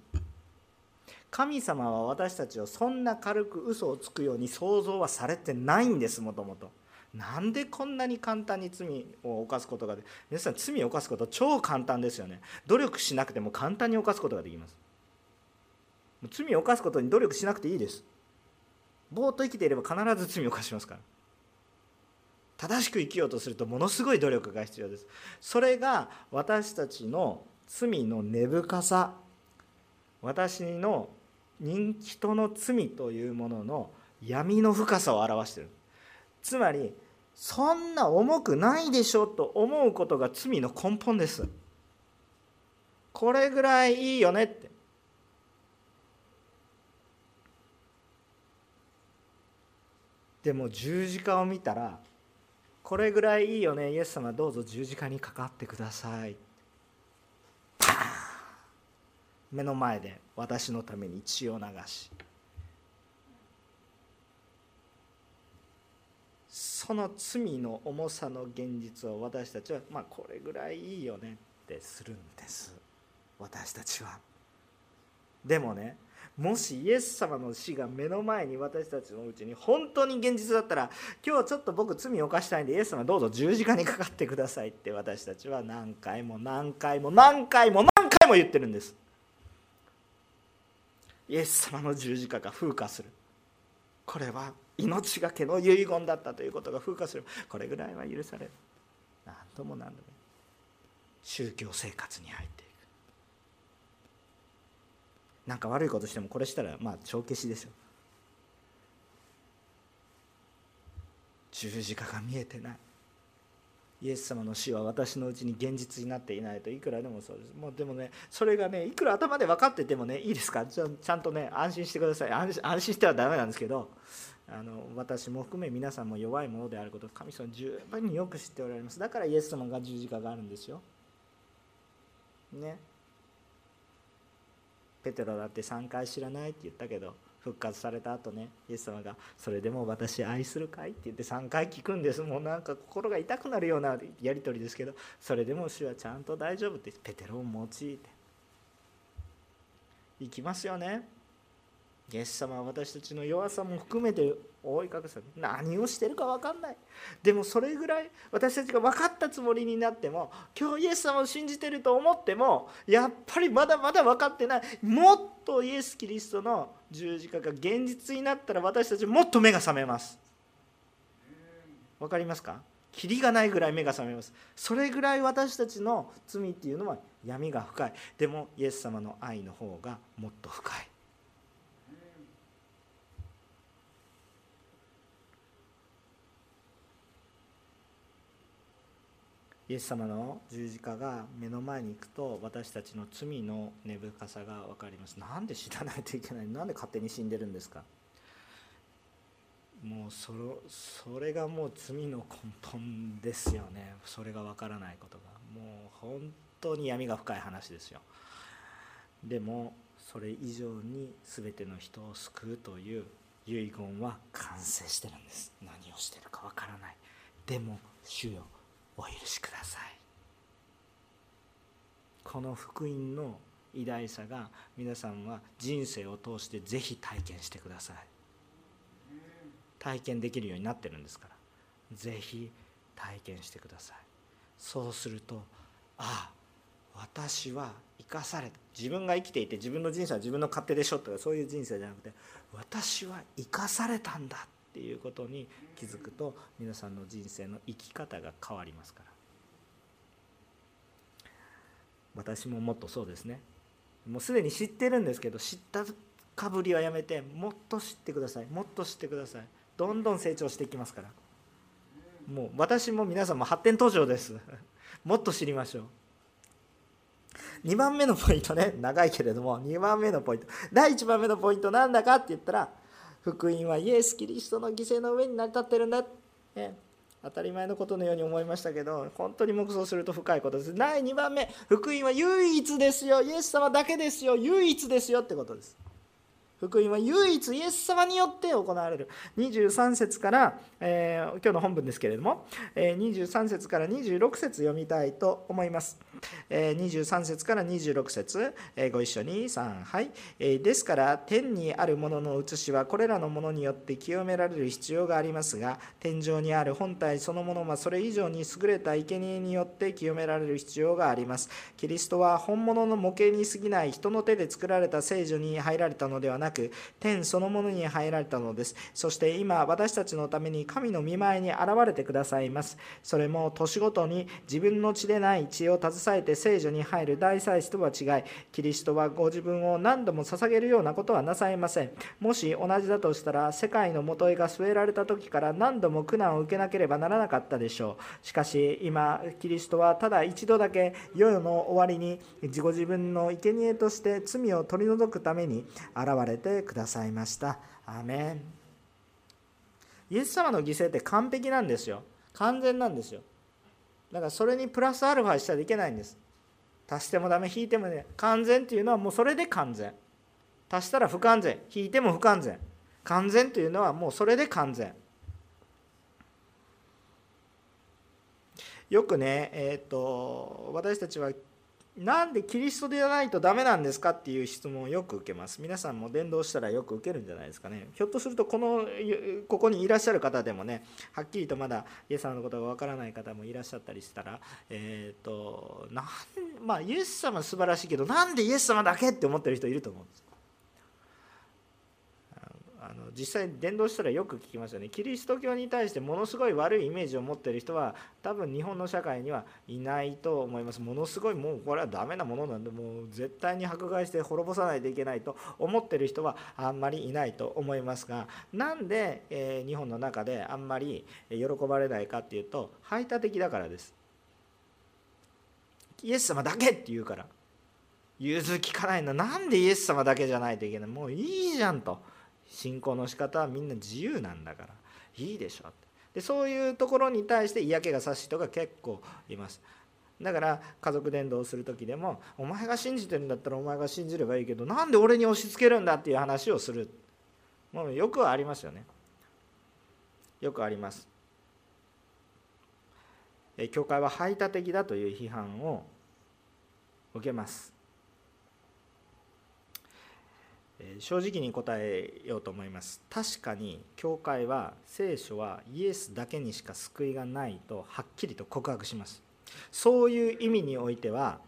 神様は私たちをそんな軽く嘘をつくように想像はされてないんですもともと。なんでこんなに簡単に罪を犯すことがで皆さん罪を犯すこと超簡単ですよね。努力しなくても簡単に犯すことができます。罪を犯すことに努力しなくていいです。ぼーっと生きていれば必ず罪を犯しますから。正しく生きようとするとものすごい努力が必要です。それが私たちの罪の根深さ。私の人人の罪というものの闇の深さを表している。つまりそんな重くないでしょと思うことが罪の根本です。これぐらいいいよねって。でも十字架を見たらこれぐらいいいよね。イエス様どうぞ十字架にかかってください。目の前で私のために血を流し。その罪の重さの現実を私たちはまあこれぐらいいいよねってするんです。私たちは。でもねもしイエス様の死が目の前に私たちのうちに本当に現実だったら今日ちょっと僕罪を犯したいんでイエス様どうぞ十字架にかかってくださいって私たちは何回も何回も何回も何回も言ってるんですイエス様の十字架が風化する。これは命がけの遺言だったということが風化する。これぐらいは許される。何度も何度も。宗教生活に入って。なんか悪いことしてもこれしたらまあ帳消しですよ十字架が見えてない。イエス様の死は私のうちに現実になっていないといくらでもそうです。もうでもねそれがねいくら頭で分かっててもねいいですか？ちゃんとね安心してください。安心してはダメなんですけどあの私も含め皆さんも弱いものであること神様十分によく知っておられます。だからイエス様が十字架があるんですよ。ね。ペテロだって3回知らないって言ったけど復活された後ねイエス様が「それでも私愛するかい?」って言って3回聞くんですもうなんか心が痛くなるようなやり取りですけどそれでも主はちゃんと大丈夫ってペテロを用いて行きますよねイエス様は私たちの弱さも含めて覆い隠す何をしてるか分かんない。でもそれぐらい私たちが分かったつもりになっても今日イエス様を信じてると思ってもやっぱりまだまだ分かってない。もっとイエス・キリストの十字架が現実になったら私たちもっと目が覚めます。分かりますか？キリがないぐらい目が覚めます。それぐらい私たちの罪っていうのは闇が深い。でもイエス様の愛の方がもっと深い。イエス様の十字架が目の前に行くと私たちの罪の根深さが分かります。なんで死なないといけない。なんで勝手に死んでるんですか？もうそれそれがもう罪の根本ですよね。それが分からないことが。もう本当に闇が深い話ですよ。でもそれ以上に全ての人を救うという遺言は完成してるんです。何をしてるか分からない。でも主よお許しください。この福音の偉大さが皆さんは人生を通してぜひ体験してください。体験できるようになってるんですから。ぜひ体験してください。そうするとああ私は生かされた。自分が生きていて自分の人生は自分の勝手でしょとかそういう人生じゃなくて私は生かされたんだっていうことに気づくと皆さんの人生の生き方が変わりますから。私ももっとそうですね。もうすでに知ってるんですけど知ったかぶりはやめてもっと知ってください。もっと知ってください。どんどん成長していきますから。もう私も皆さんも発展途上です。もっと知りましょう。2番目のポイントね。長いけれども2番目のポイント。第1番目のポイントなんだかって言ったら福音はイエス・キリストの犠牲の上に成り立ってるんだ、ね、当たり前のことのように思いましたけど本当に黙想すると深いことです。第2番目福音は唯一ですよ。イエス様だけですよ。唯一ですよってことです。福音は唯一イエス様によって行われる。23節から、えー、今日の本文ですけれども、えー、23節から26節読みたいと思います、えー、23節から26節、えー、ご一緒に3はい、えー、ですから天にあるものの写しはこれらのものによって清められる必要がありますが天井にある本体そのものはそれ以上に優れた生贄によって清められる必要があります。キリストは本物の模型に過ぎない人の手で作られた聖女に入られたのではなくく天そのものに入られたのです。そして今私たちのために神の見舞いに現れてくださいます。それも年ごとに自分の血でない血を携えて聖女に入る大祭司とは違いキリストはご自分を何度も捧げるようなことはなさいません。もし同じだとしたら世界のもとへが据えられた時から何度も苦難を受けなければならなかったでしょう。しかし今キリストはただ一度だけ世の終わりに自己自分の生贄として罪を取り除くために現れてくださいました。アメン。イエス様の犠牲って完璧なんですよ。完全なんですよ。だからそれにプラスアルファしたらいけないんです。足してもダメ引いてもね完全っていうのはもうそれで完全。足したら不完全。引いても不完全。完全というのはもうそれで完全。よくねえっ、ー、と私たちはなんでキリストでないとダメなんですかっていう質問をよく受けます。皆さんも伝道したらよく受けるんじゃないですかね。ひょっとするとこのここにいらっしゃる方でもねはっきりとまだイエス様のことがわからない方もいらっしゃったりしたらえっ、ー、となんまあイエス様素晴らしいけどなんでイエス様だけって思ってる人いると思うんです実際伝道したらよく聞きますよね。キリスト教に対してものすごい悪いイメージを持ってる人は多分日本の社会にはいないと思います。ものすごいもうこれはダメなものなんでもう絶対に迫害して滅ぼさないといけないと思ってる人はあんまりいないと思いますがなんで、え日本の中であんまり喜ばれないかっていうと排他的だからです。イエス様だけって言うから。融通きかないのなんでイエス様だけじゃないといけない？もういいじゃんと。信仰の仕方はみんな自由なんだから。いいでしょでそういうところに対して嫌気がさす人が結構います。だから家族伝道をする時でもお前が信じてるんだったらお前が信じればいいけどなんで俺に押し付けるんだっていう話をする。もうよくありますよね。よくあります。教会は排他的だという批判を受けます。正直に答えようと思います。確かに教会は聖書はイエスだけにしか救いがないとはっきりと告白します。そういう意味においては、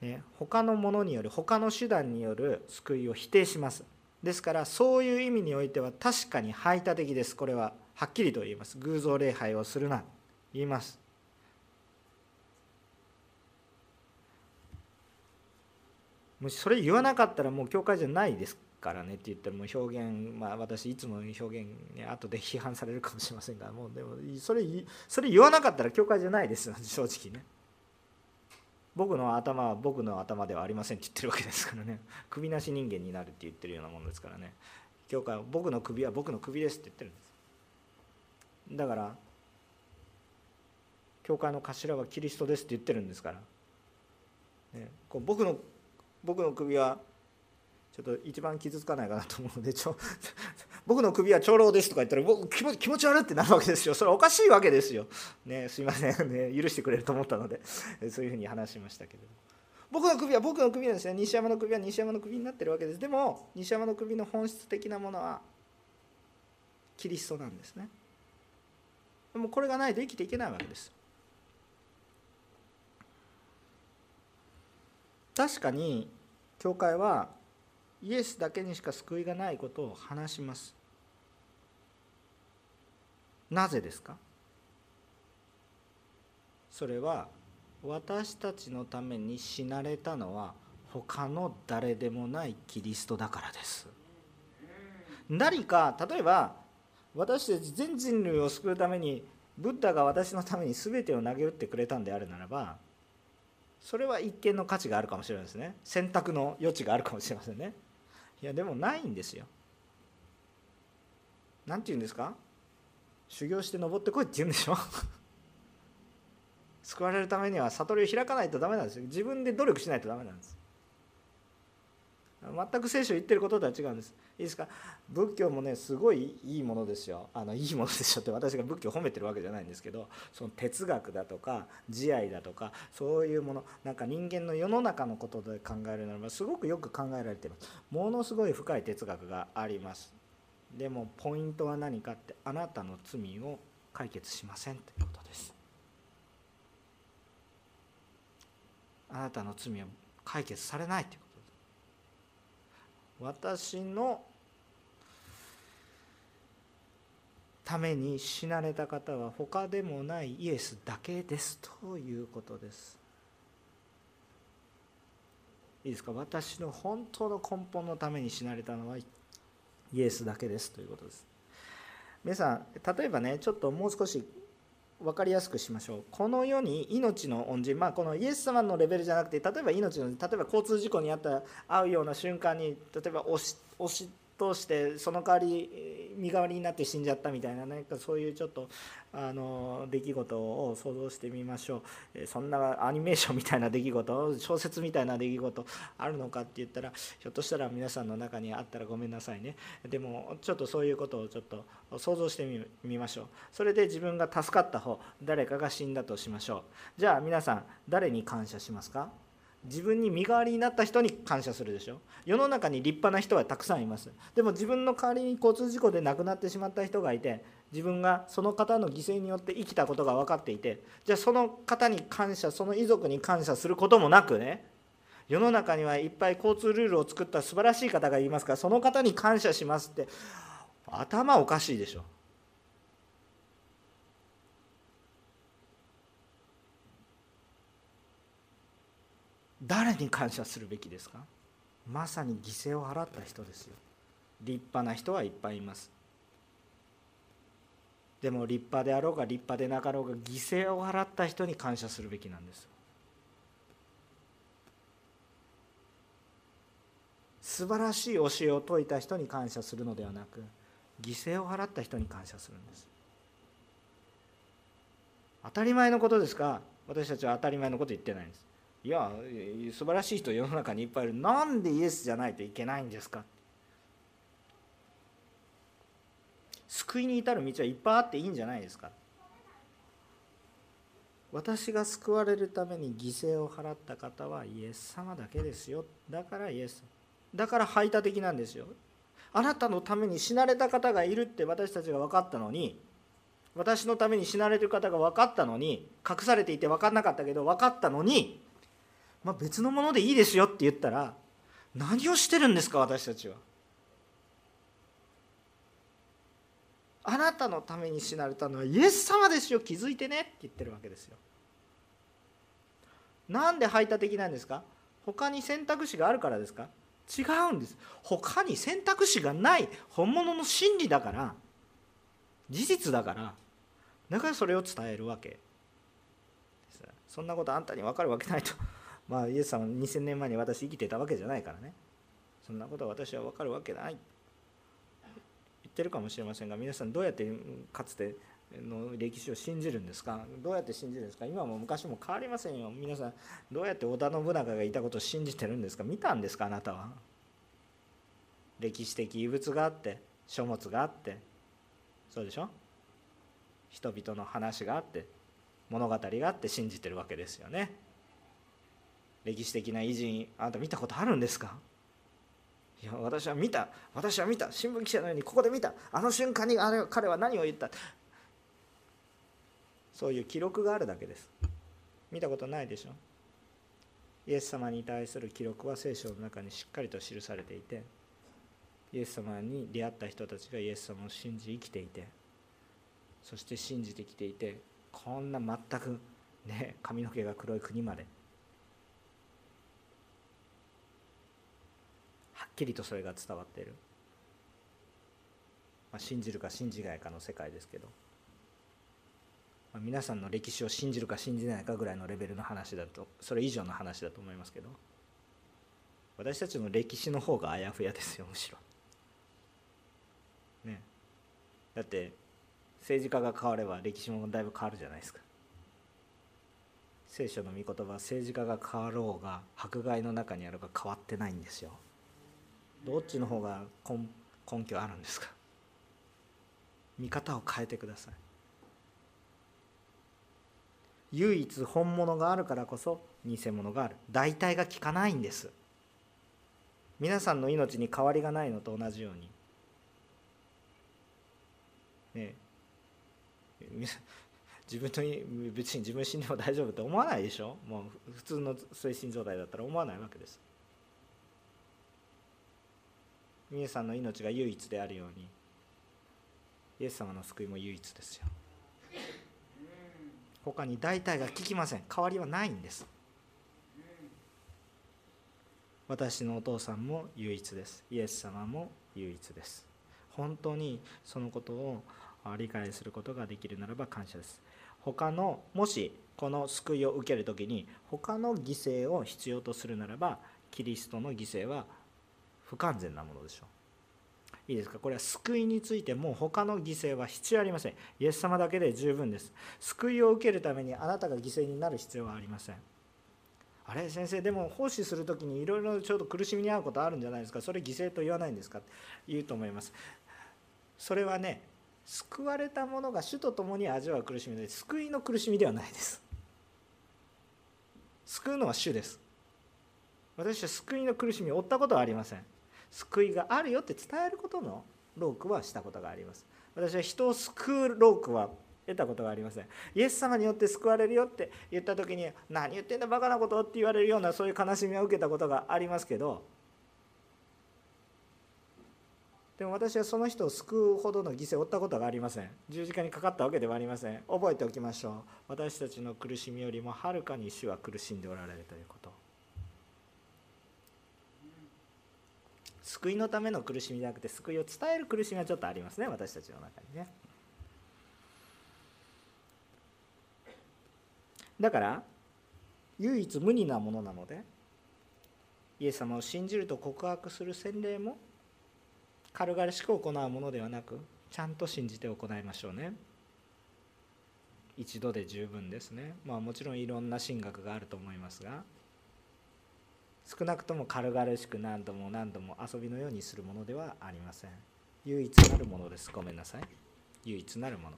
ね、他のものによる他の手段による救いを否定します。ですからそういう意味においては確かに排他的です。これははっきりと言います。偶像礼拝をするな。言います。もしそれ言わなかったらもう教会じゃないですからねって言ったらもう表現まあ私いつも表現ね後で批判されるかもしれませんがもうでもそれそれ言わなかったら教会じゃないです正直ね。僕の頭は僕の頭ではありませんって言ってるわけですからね。首なし人間になるって言ってるようなものですからね。教会は僕の首は僕の首ですって言ってるんです。だから教会の頭はキリストですって言ってるんですから、ね、こう僕の僕の首はちょっと一番傷つかないかなと思うのでちょ 僕の首は長老ですとか言ったら僕気持気持ち悪ってなるわけですよ。それおかしいわけですよ、ね、すいません、ね、許してくれると思ったので そういうふうに話しましたけれど僕の首は僕の首なんですね西山の首は西山の首になってるわけです。でも西山の首の本質的なものはキリストなんですね。でもこれがないと生きていけないわけです。確かに教会はイエスだけにしか救いがないことを話します。なぜですか？それは私たちのために死なれたのは他の誰でもないキリストだからです。何か例えば私たち全人類を救うためにブッダが私のために全てを投げ打ってくれたんであるならばそれは一見の価値があるかもしれないですね。選択の余地があるかもしれませんね。いやでもないんですよ。何て言うんですか？修行して登ってこいって言うんでしょ？救われるためには悟りを開かないとダメなんですよ。自分で努力しないとダメなんです。全く聖書言ってることとは違うんです。いいですか？仏教もねすごいいいものですよ。あのいいものですよって私が仏教を褒めてるわけじゃないんですけどその哲学だとか慈愛だとかそういうものなんか人間の世の中のことで考えるならばすごくよく考えられています。ものすごい深い哲学があります。でもポイントは何かってあなたの罪を解決しませんということです。あなたの罪は解決されないということ。私のために死なれた方は他でもないイエスだけですということです。いいですか？私の本当の根本のために死なれたのはイエスだけですということです。皆さん例えばねちょっともう少し分かりやすくしましょう。この世に命の恩人まあこのイエス様のレベルじゃなくて例えば命の例えば交通事故に遭った会うような瞬間に例えば押し押し通してその代わり身代わりになって死んじゃったみたいな何かそういうちょっとあの出来事を想像してみましょう。そんなアニメーションみたいな出来事 小説みたいな出来事あるのかって言ったらひょっとしたら皆さんの中にあったらごめんなさいね。でもちょっとそういうことをちょっと想像してみましょう。それで自分が助かった方誰かが死んだとしましょう。じゃあ皆さん誰に感謝しますか？自分に身代わりになった人に感謝するでしょ？世の中に立派な人はたくさんいます。でも自分の代わりに交通事故で亡くなってしまった人がいて自分がその方の犠牲によって生きたことが分かっていてじゃあその方に感謝その遺族に感謝することもなくね世の中にはいっぱい交通ルールを作った素晴らしい方がいますからその方に感謝しますって頭おかしいでしょ？誰に感謝するべきですか？まさに犠牲を払った人ですよ。立派な人はいっぱいいます。でも立派であろうが立派でなかろうが犠牲を払った人に感謝するべきなんです素晴らしい教えを説いた人に感謝するのではなく犠牲を払った人に感謝するんです。当たり前のことですか？私たちは当たり前のこと言ってないんです。いや素晴らしい人世の中にいっぱいいる。なんでイエスじゃないといけないんですか？救いに至る道はいっぱいあっていいんじゃないですか？私が救われるために犠牲を払った方はイエス様だけですよ。だからイエス。だから排他的なんですよ。あなたのために死なれた方がいるって私たちが分かったのに私のために死なれてる方が分かったのに隠されていて分かんなかったけど分かったのにまあ、別のものでいいですよって言ったら何をしてるんですか私たちは。あなたのために死なれたのはイエス様ですよ気づいてねって言ってるわけですよ。なんで排他的なんですか？他に選択肢があるからですか？違うんです。他に選択肢がない本物の真理だから事実だからだからそれを伝えるわけ。そんなことあんたに分かるわけないと。まあイエス様2000年前に私生きてたわけじゃないからね。そんなことは私は分かるわけない。言ってるかもしれませんが皆さんどうやってかつての歴史を信じるんですか？どうやって信じるんですか？今も昔も変わりませんよ。皆さんどうやって織田信長がいたことを信じてるんですか？見たんですか？あなたは。歴史的遺物があって書物があって。そうでしょ？人々の話があって物語があって信じてるわけですよね。歴史的な偉人あなた見たことあるんですか？いや私は見た私は見た新聞記者のようにここで見たあの瞬間にあれ彼は何を言った？そういう記録があるだけです。見たことないでしょ？イエス様に対する記録は聖書の中にしっかりと記されていてイエス様に出会った人たちがイエス様を信じ生きていてそして信じてきていてこんな全くね髪の毛が黒い国まできりとそれが伝わっている、まあ、信じるか信じないかの世界ですけど、まあ、皆さんの歴史を信じるか信じないかぐらいのレベルの話だとそれ以上の話だと思いますけど私たちの歴史の方があやふやですよむしろ。ねだって政治家が変われば歴史もだいぶ変わるじゃないですか。聖書の御言葉は政治家が変わろうが迫害の中にあるが変わってないんですよ。どっちの方が根根拠あるんですか？見方を変えてください。唯一本物があるからこそ偽物がある。代替が効かないんです。皆さんの命に変わりがないのと同じように。ね。自分の別に自分死んでも大丈夫って思わないでしょ？もう普通の精神状態だったら思わないわけです。皆さんの命が唯一であるようにイエス様の救いも唯一ですよ。他に大体が効きません。代わりはないんです。私のお父さんも唯一です。イエス様も唯一です。本当にそのことを理解することができるならば感謝です。他のもしこの救いを受ける時に他の犠牲を必要とするならばキリストの犠牲は不完全なものでしょ。ういいですか。これは救いについても他の犠牲は必要ありません。イエス様だけで十分です。救いを受けるためにあなたが犠牲になる必要はありません。あれ先生でも奉仕する時にいろいろちょっと苦しみに遭うことあるんじゃないですか。それ犠牲と言わないんですか？って言うと思います。それはね救われた者が主と共に味わう苦しみで救いの苦しみではないです。救うのは主です。私は救いの苦しみを負ったことはありません。救いがあるよって伝えることのロークはしたことがあります。私は人を救うロークは得たことがありません。イエス様によって救われるよって言った時に何言ってんだバカなことって言われるようなそういう悲しみを受けたことがありますけどでも私はその人を救うほどの犠牲を負ったことがありません。十字架にかかったわけではありません。覚えておきましょう。私たちの苦しみよりもはるかに主は苦しんでおられるということ。救いのための苦しみじゃなくて救いを伝える苦しみはちょっとありますね私たちの中にね。だから唯一無二なものなのでイエス様を信じると告白する洗礼も軽々しく行うものではなくちゃんと信じて行いましょうね。一度で十分ですね。まあもちろんいろんな神学があると思いますが。少なくとも軽々しく何度も何度も遊びのようにするものではありません。唯一なるものです。ごめんなさい。唯一なるもの。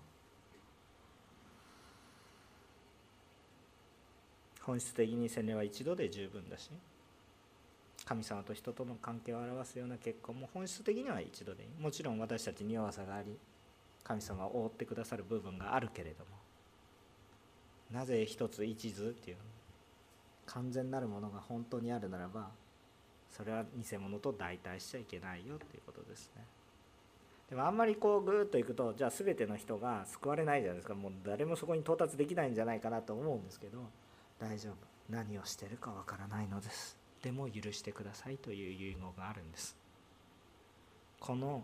本質的に洗礼は一度で十分だし神様と人との関係を表すような結婚も本質的には一度でいい。もちろん私たちに弱さがあり神様を覆ってくださる部分があるけれどもなぜ一つ一途っていうの？完全なるものが本当にあるならばそれは偽物と代替しちゃいけないよっていうことですね。でもあんまりこうぐーっといくとじゃあ全ての人が救われないじゃないですか。もう誰もそこに到達できないんじゃないかなと思うんですけど大丈夫。何をしてるかわからないのです。でも許してくださいという遺言があるんです。この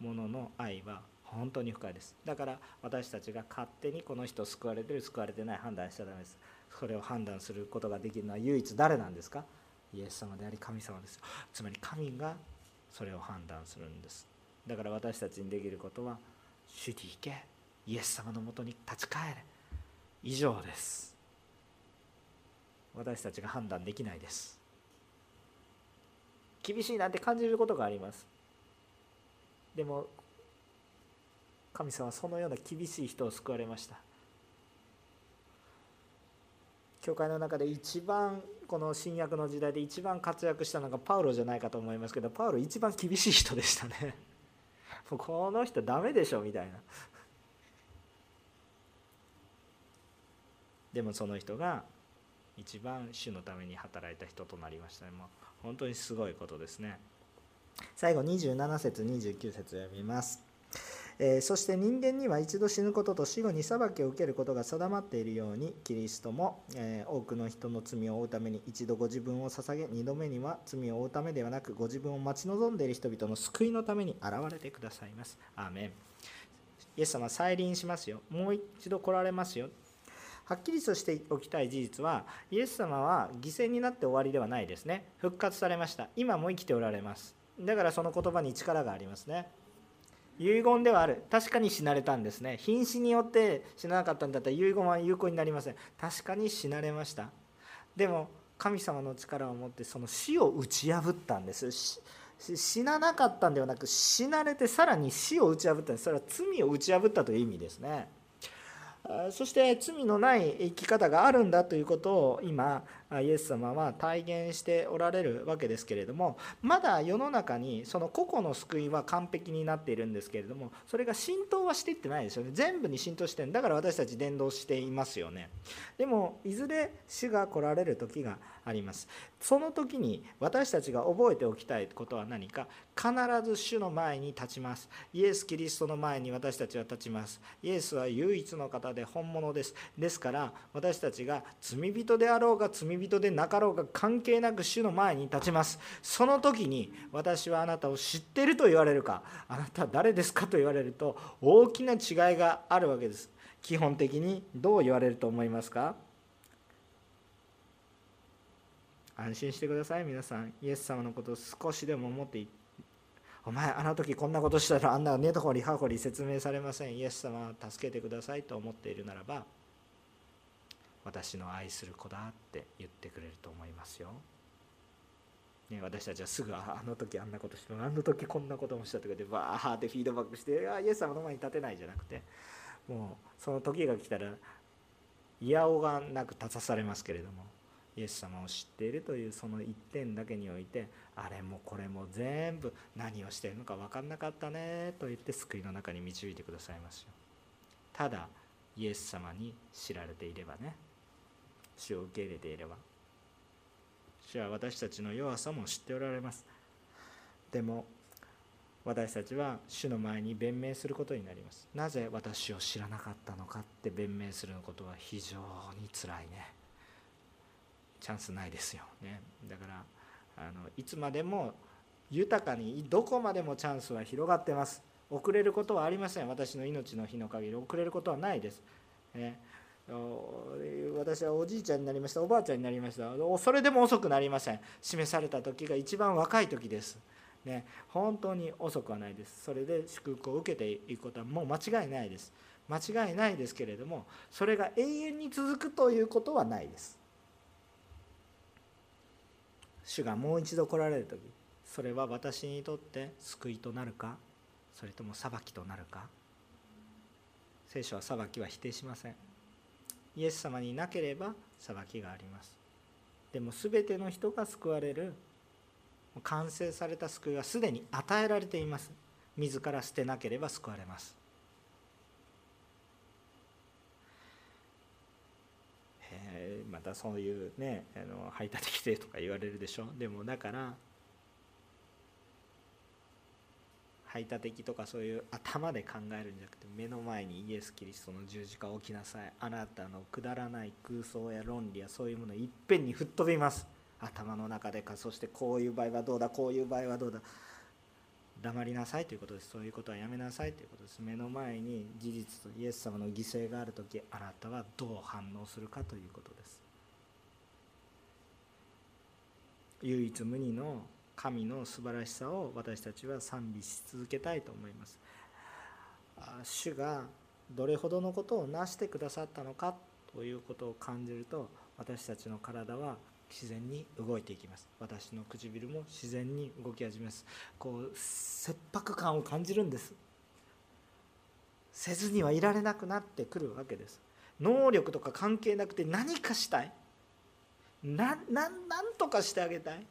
ものの愛は本当に深いです。だから私たちが勝手にこの人救われてる救われてない判断しちゃダメです。それを判断することができるのは唯一誰なんですか？イエス様であり神様です。つまり神がそれを判断するんです。だから私たちにできることは主に行け。イエス様のもとに立ち返れ。以上です。私たちが判断できないです。厳しいなって感じることがあります。でも神様はそのような厳しい人を救われました。教会の中で一番この新約の時代で一番活躍したのがパウロじゃないかと思いますけどパウロ一番厳しい人でしたね。もうこの人ダメでしょみたいな。でもその人が一番主のために働いた人となりましたね。もう本当にすごいことですね。最後27節29節読みます。えそして人間には一度死ぬことと死後に裁きを受けることが定まっているようにキリストも、え多くの人の罪を負うために一度ご自分を捧げ2度目には罪を負うためではなくご自分を待ち望んでいる人々の救いのために現れてくださいます。アーメン。イエス様再臨しますよ。もう一度来られますよ。はっきりとしておきたい事実はイエス様は犠牲になって終わりではないですね。復活されました。今も生きておられます。だからその言葉に力がありますね。遺言ではある。確かに死なれたんですね。瀕死によって死ななかったんだったら遺言は有効になりません。確かに死なれました。でも神様の力を持ってその死を打ち破ったんです。死ななかったんではなく死なれてさらに死を打ち破ったんです。それは罪を打ち破ったという意味ですね。そして罪のない生き方があるんだということを今イエス様は体現しておられるわけですけれどもまだ世の中にその個々の救いは完璧になっているんですけれどもそれが浸透はしていってないですよね。全部に浸透してるだから私たち伝道していますよね。でもいずれ死が来られる時があります。その時に私たちが覚えておきたいことは何か。必ず主の前に立ちます。イエス・キリストの前に私たちは立ちます。イエスは唯一の方で本物です。ですから私たちが罪人であろうが罪人でなかろうが関係なく主の前に立ちます。その時に私はあなたを知ってると言われるか。あなたは誰ですかと言われると大きな違いがあるわけです。基本的にどう言われると思いますか？安心してください皆さんイエス様のことを少しでも思ってお前あの時こんなことしたらあんな根掘り葉掘り説明されませんイエス様助けてくださいと思っているならば私の愛する子だって言ってくれると思いますよ。ね、私たちはすぐああの時あんなことしたあの時こんなこともしたとかでバーってフィードバックしてあイエス様の前に立てないじゃなくてもうその時が来たら嫌おがなく立たされますけれどもイエス様を知っているというその一点だけにおいてあれもこれも全部何をしているのか分かんなかったねと言って救いの中に導いてくださいますよ。ただイエス様に知られていればね。主を受け入れていれば。主は私たちの弱さも知っておられます。でも私たちは主の前に弁明することになります。なぜ私を知らなかったのかって弁明することは非常につらいね。チャンスないですよね。だからあのいつまでも豊かにどこまでもチャンスは広がってます。遅れることはありません。私の命の日の限り遅れることはないです、ね、私はおじいちゃんになりました。おばあちゃんになりました。それでも遅くなりません。示された時が一番若い時です。ね、本当に遅くはないです。それで祝福を受けていくことはもう間違いないです。間違いないですけれどもそれが永遠に続くということはないです。主がもう一度来られる時それは私にとって救いとなるか？それとも裁きとなるか？聖書は裁きは否定しません。イエス様になければ裁きがあります。でも全ての人が救われる完成された救いはすでに与えられています。自ら捨てなければ救われます。またそういうねあの排他的性とか言われるでしょ？でもだから排他的とかそういう頭で考えるんじゃなくて目の前にイエス・キリストの十字架を置きなさい。あなたのくだらない空想や論理やそういうものいっぺんに吹っ飛びます。頭の中でかそしてこういう場合はどうだこういう場合はどうだ。黙りなさいということです。そういうことはやめなさい。ということです。目の前に事実とイエス様の犠牲がある時あなたはどう反応するかということです。唯一無二の神の素晴らしさを私たちは賛美し続けたいと思います。主がどれほどのことを成してくださったのかということを感じると私たちの体は自然に動いていきます。私の唇も自然に動き始めます。こう切迫感を感じるんです。せずにはいられなくなってくるわけです。能力とか関係なくて何かしたい。ななんとかしてあげたい。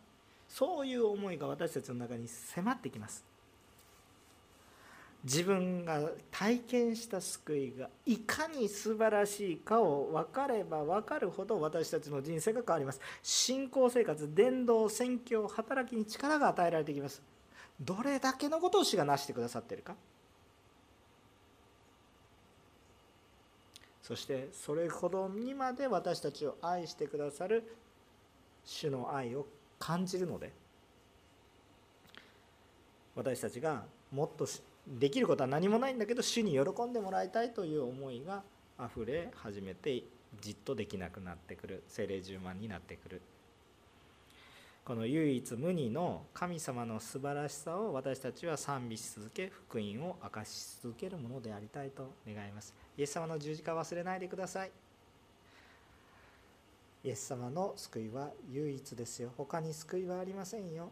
そういう思いが私たちの中に迫ってきます。自分が体験した救いがいかに素晴らしいかを分かれば分かるほど私たちの人生が変わります。信仰生活伝道宣教働きに力が与えられてきます。どれだけのことを主がなしてくださっているか。そしてそれほどにまで私たちを愛してくださる主の愛を感じるので私たちがもっとできることは何もないんだけど主に喜んでもらいたいという思いがあふれ始めてじっとできなくなってくる精霊十万になってくる。この唯一無二の神様の素晴らしさを私たちは賛美し続け福音を明かし続けるものでありたいと願います。イエス様の十字架忘れないでください。イエス様の救いは唯一ですよ。他に救いはありませんよ。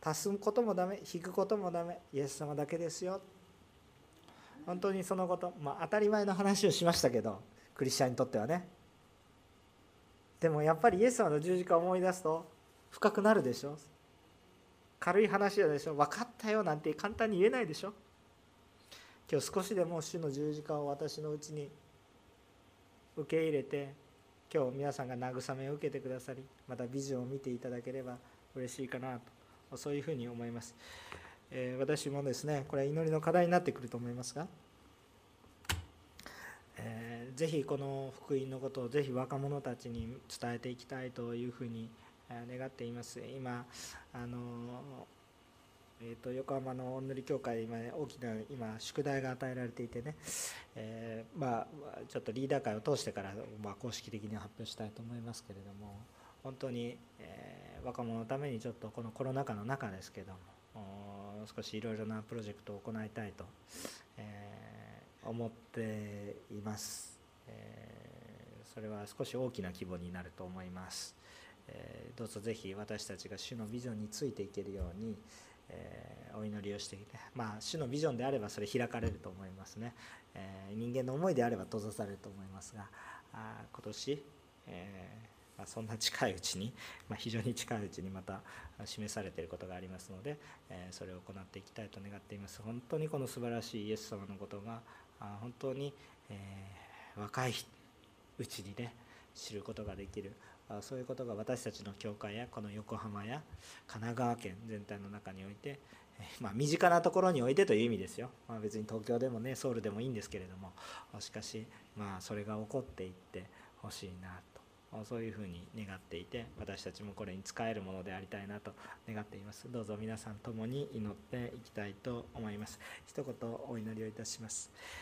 足すこともダメ引くこともダメイエス様だけですよ。本当にそのことまあ当たり前の話をしましたけどクリスチャンにとってはね。でもやっぱりイエス様の十字架を思い出すと深くなるでしょ。軽い話でしょ。分かったよなんて簡単に言えないでしょ。今日少しでも主の十字架を私のうちに受け入れて今日皆さんが慰めを受けてくださりまたビジョンを見ていただければ嬉しいかなと。そういうふうに思います、えー、私もですねこれは祈りの課題になってくると思いますが、えー、ぜひこの福音のことをぜひ若者たちに伝えていきたいというふうに願っています。今あのえーと、横浜のおんぬり協会今、大きな今宿題が与えられていてね、えー、まあ、ちょっとリーダー会を通してから、まあ、公式的に発表したいと思いますけれども本当に、えー、若者のためにちょっとこのコロナ禍の中ですけども少しいろいろなプロジェクトを行いたいと、えー、思っています、えー、それは少し大きな規模になると思います、えー、どうぞぜひ私たちが主のビジョンについていけるように、えお祈りをしていてまあ主のビジョンであればそれ開かれると思いますね、え人間の思いであれば閉ざされると思いますがあ今年、えまあ、そんな近いうちに、まあ、非常に近いうちにまた示されていることがありますので、えそれを行っていきたいと願っています。本当にこの素晴らしいイエス様のことがあ本当に、え若いうちにね知ることができる。そういうことが私たちの教会やこの横浜や神奈川県全体の中において、まあ、身近なところにおいてという意味ですよ、まあ、別に東京でもねソウルでもいいんですけれどもしかしまあそれが起こっていってほしいなと。そういうふうに願っていて私たちもこれに使えるものでありたいなと願っています。どうぞ皆さん共に祈っていきたいと思います。一言お祈りをいたします。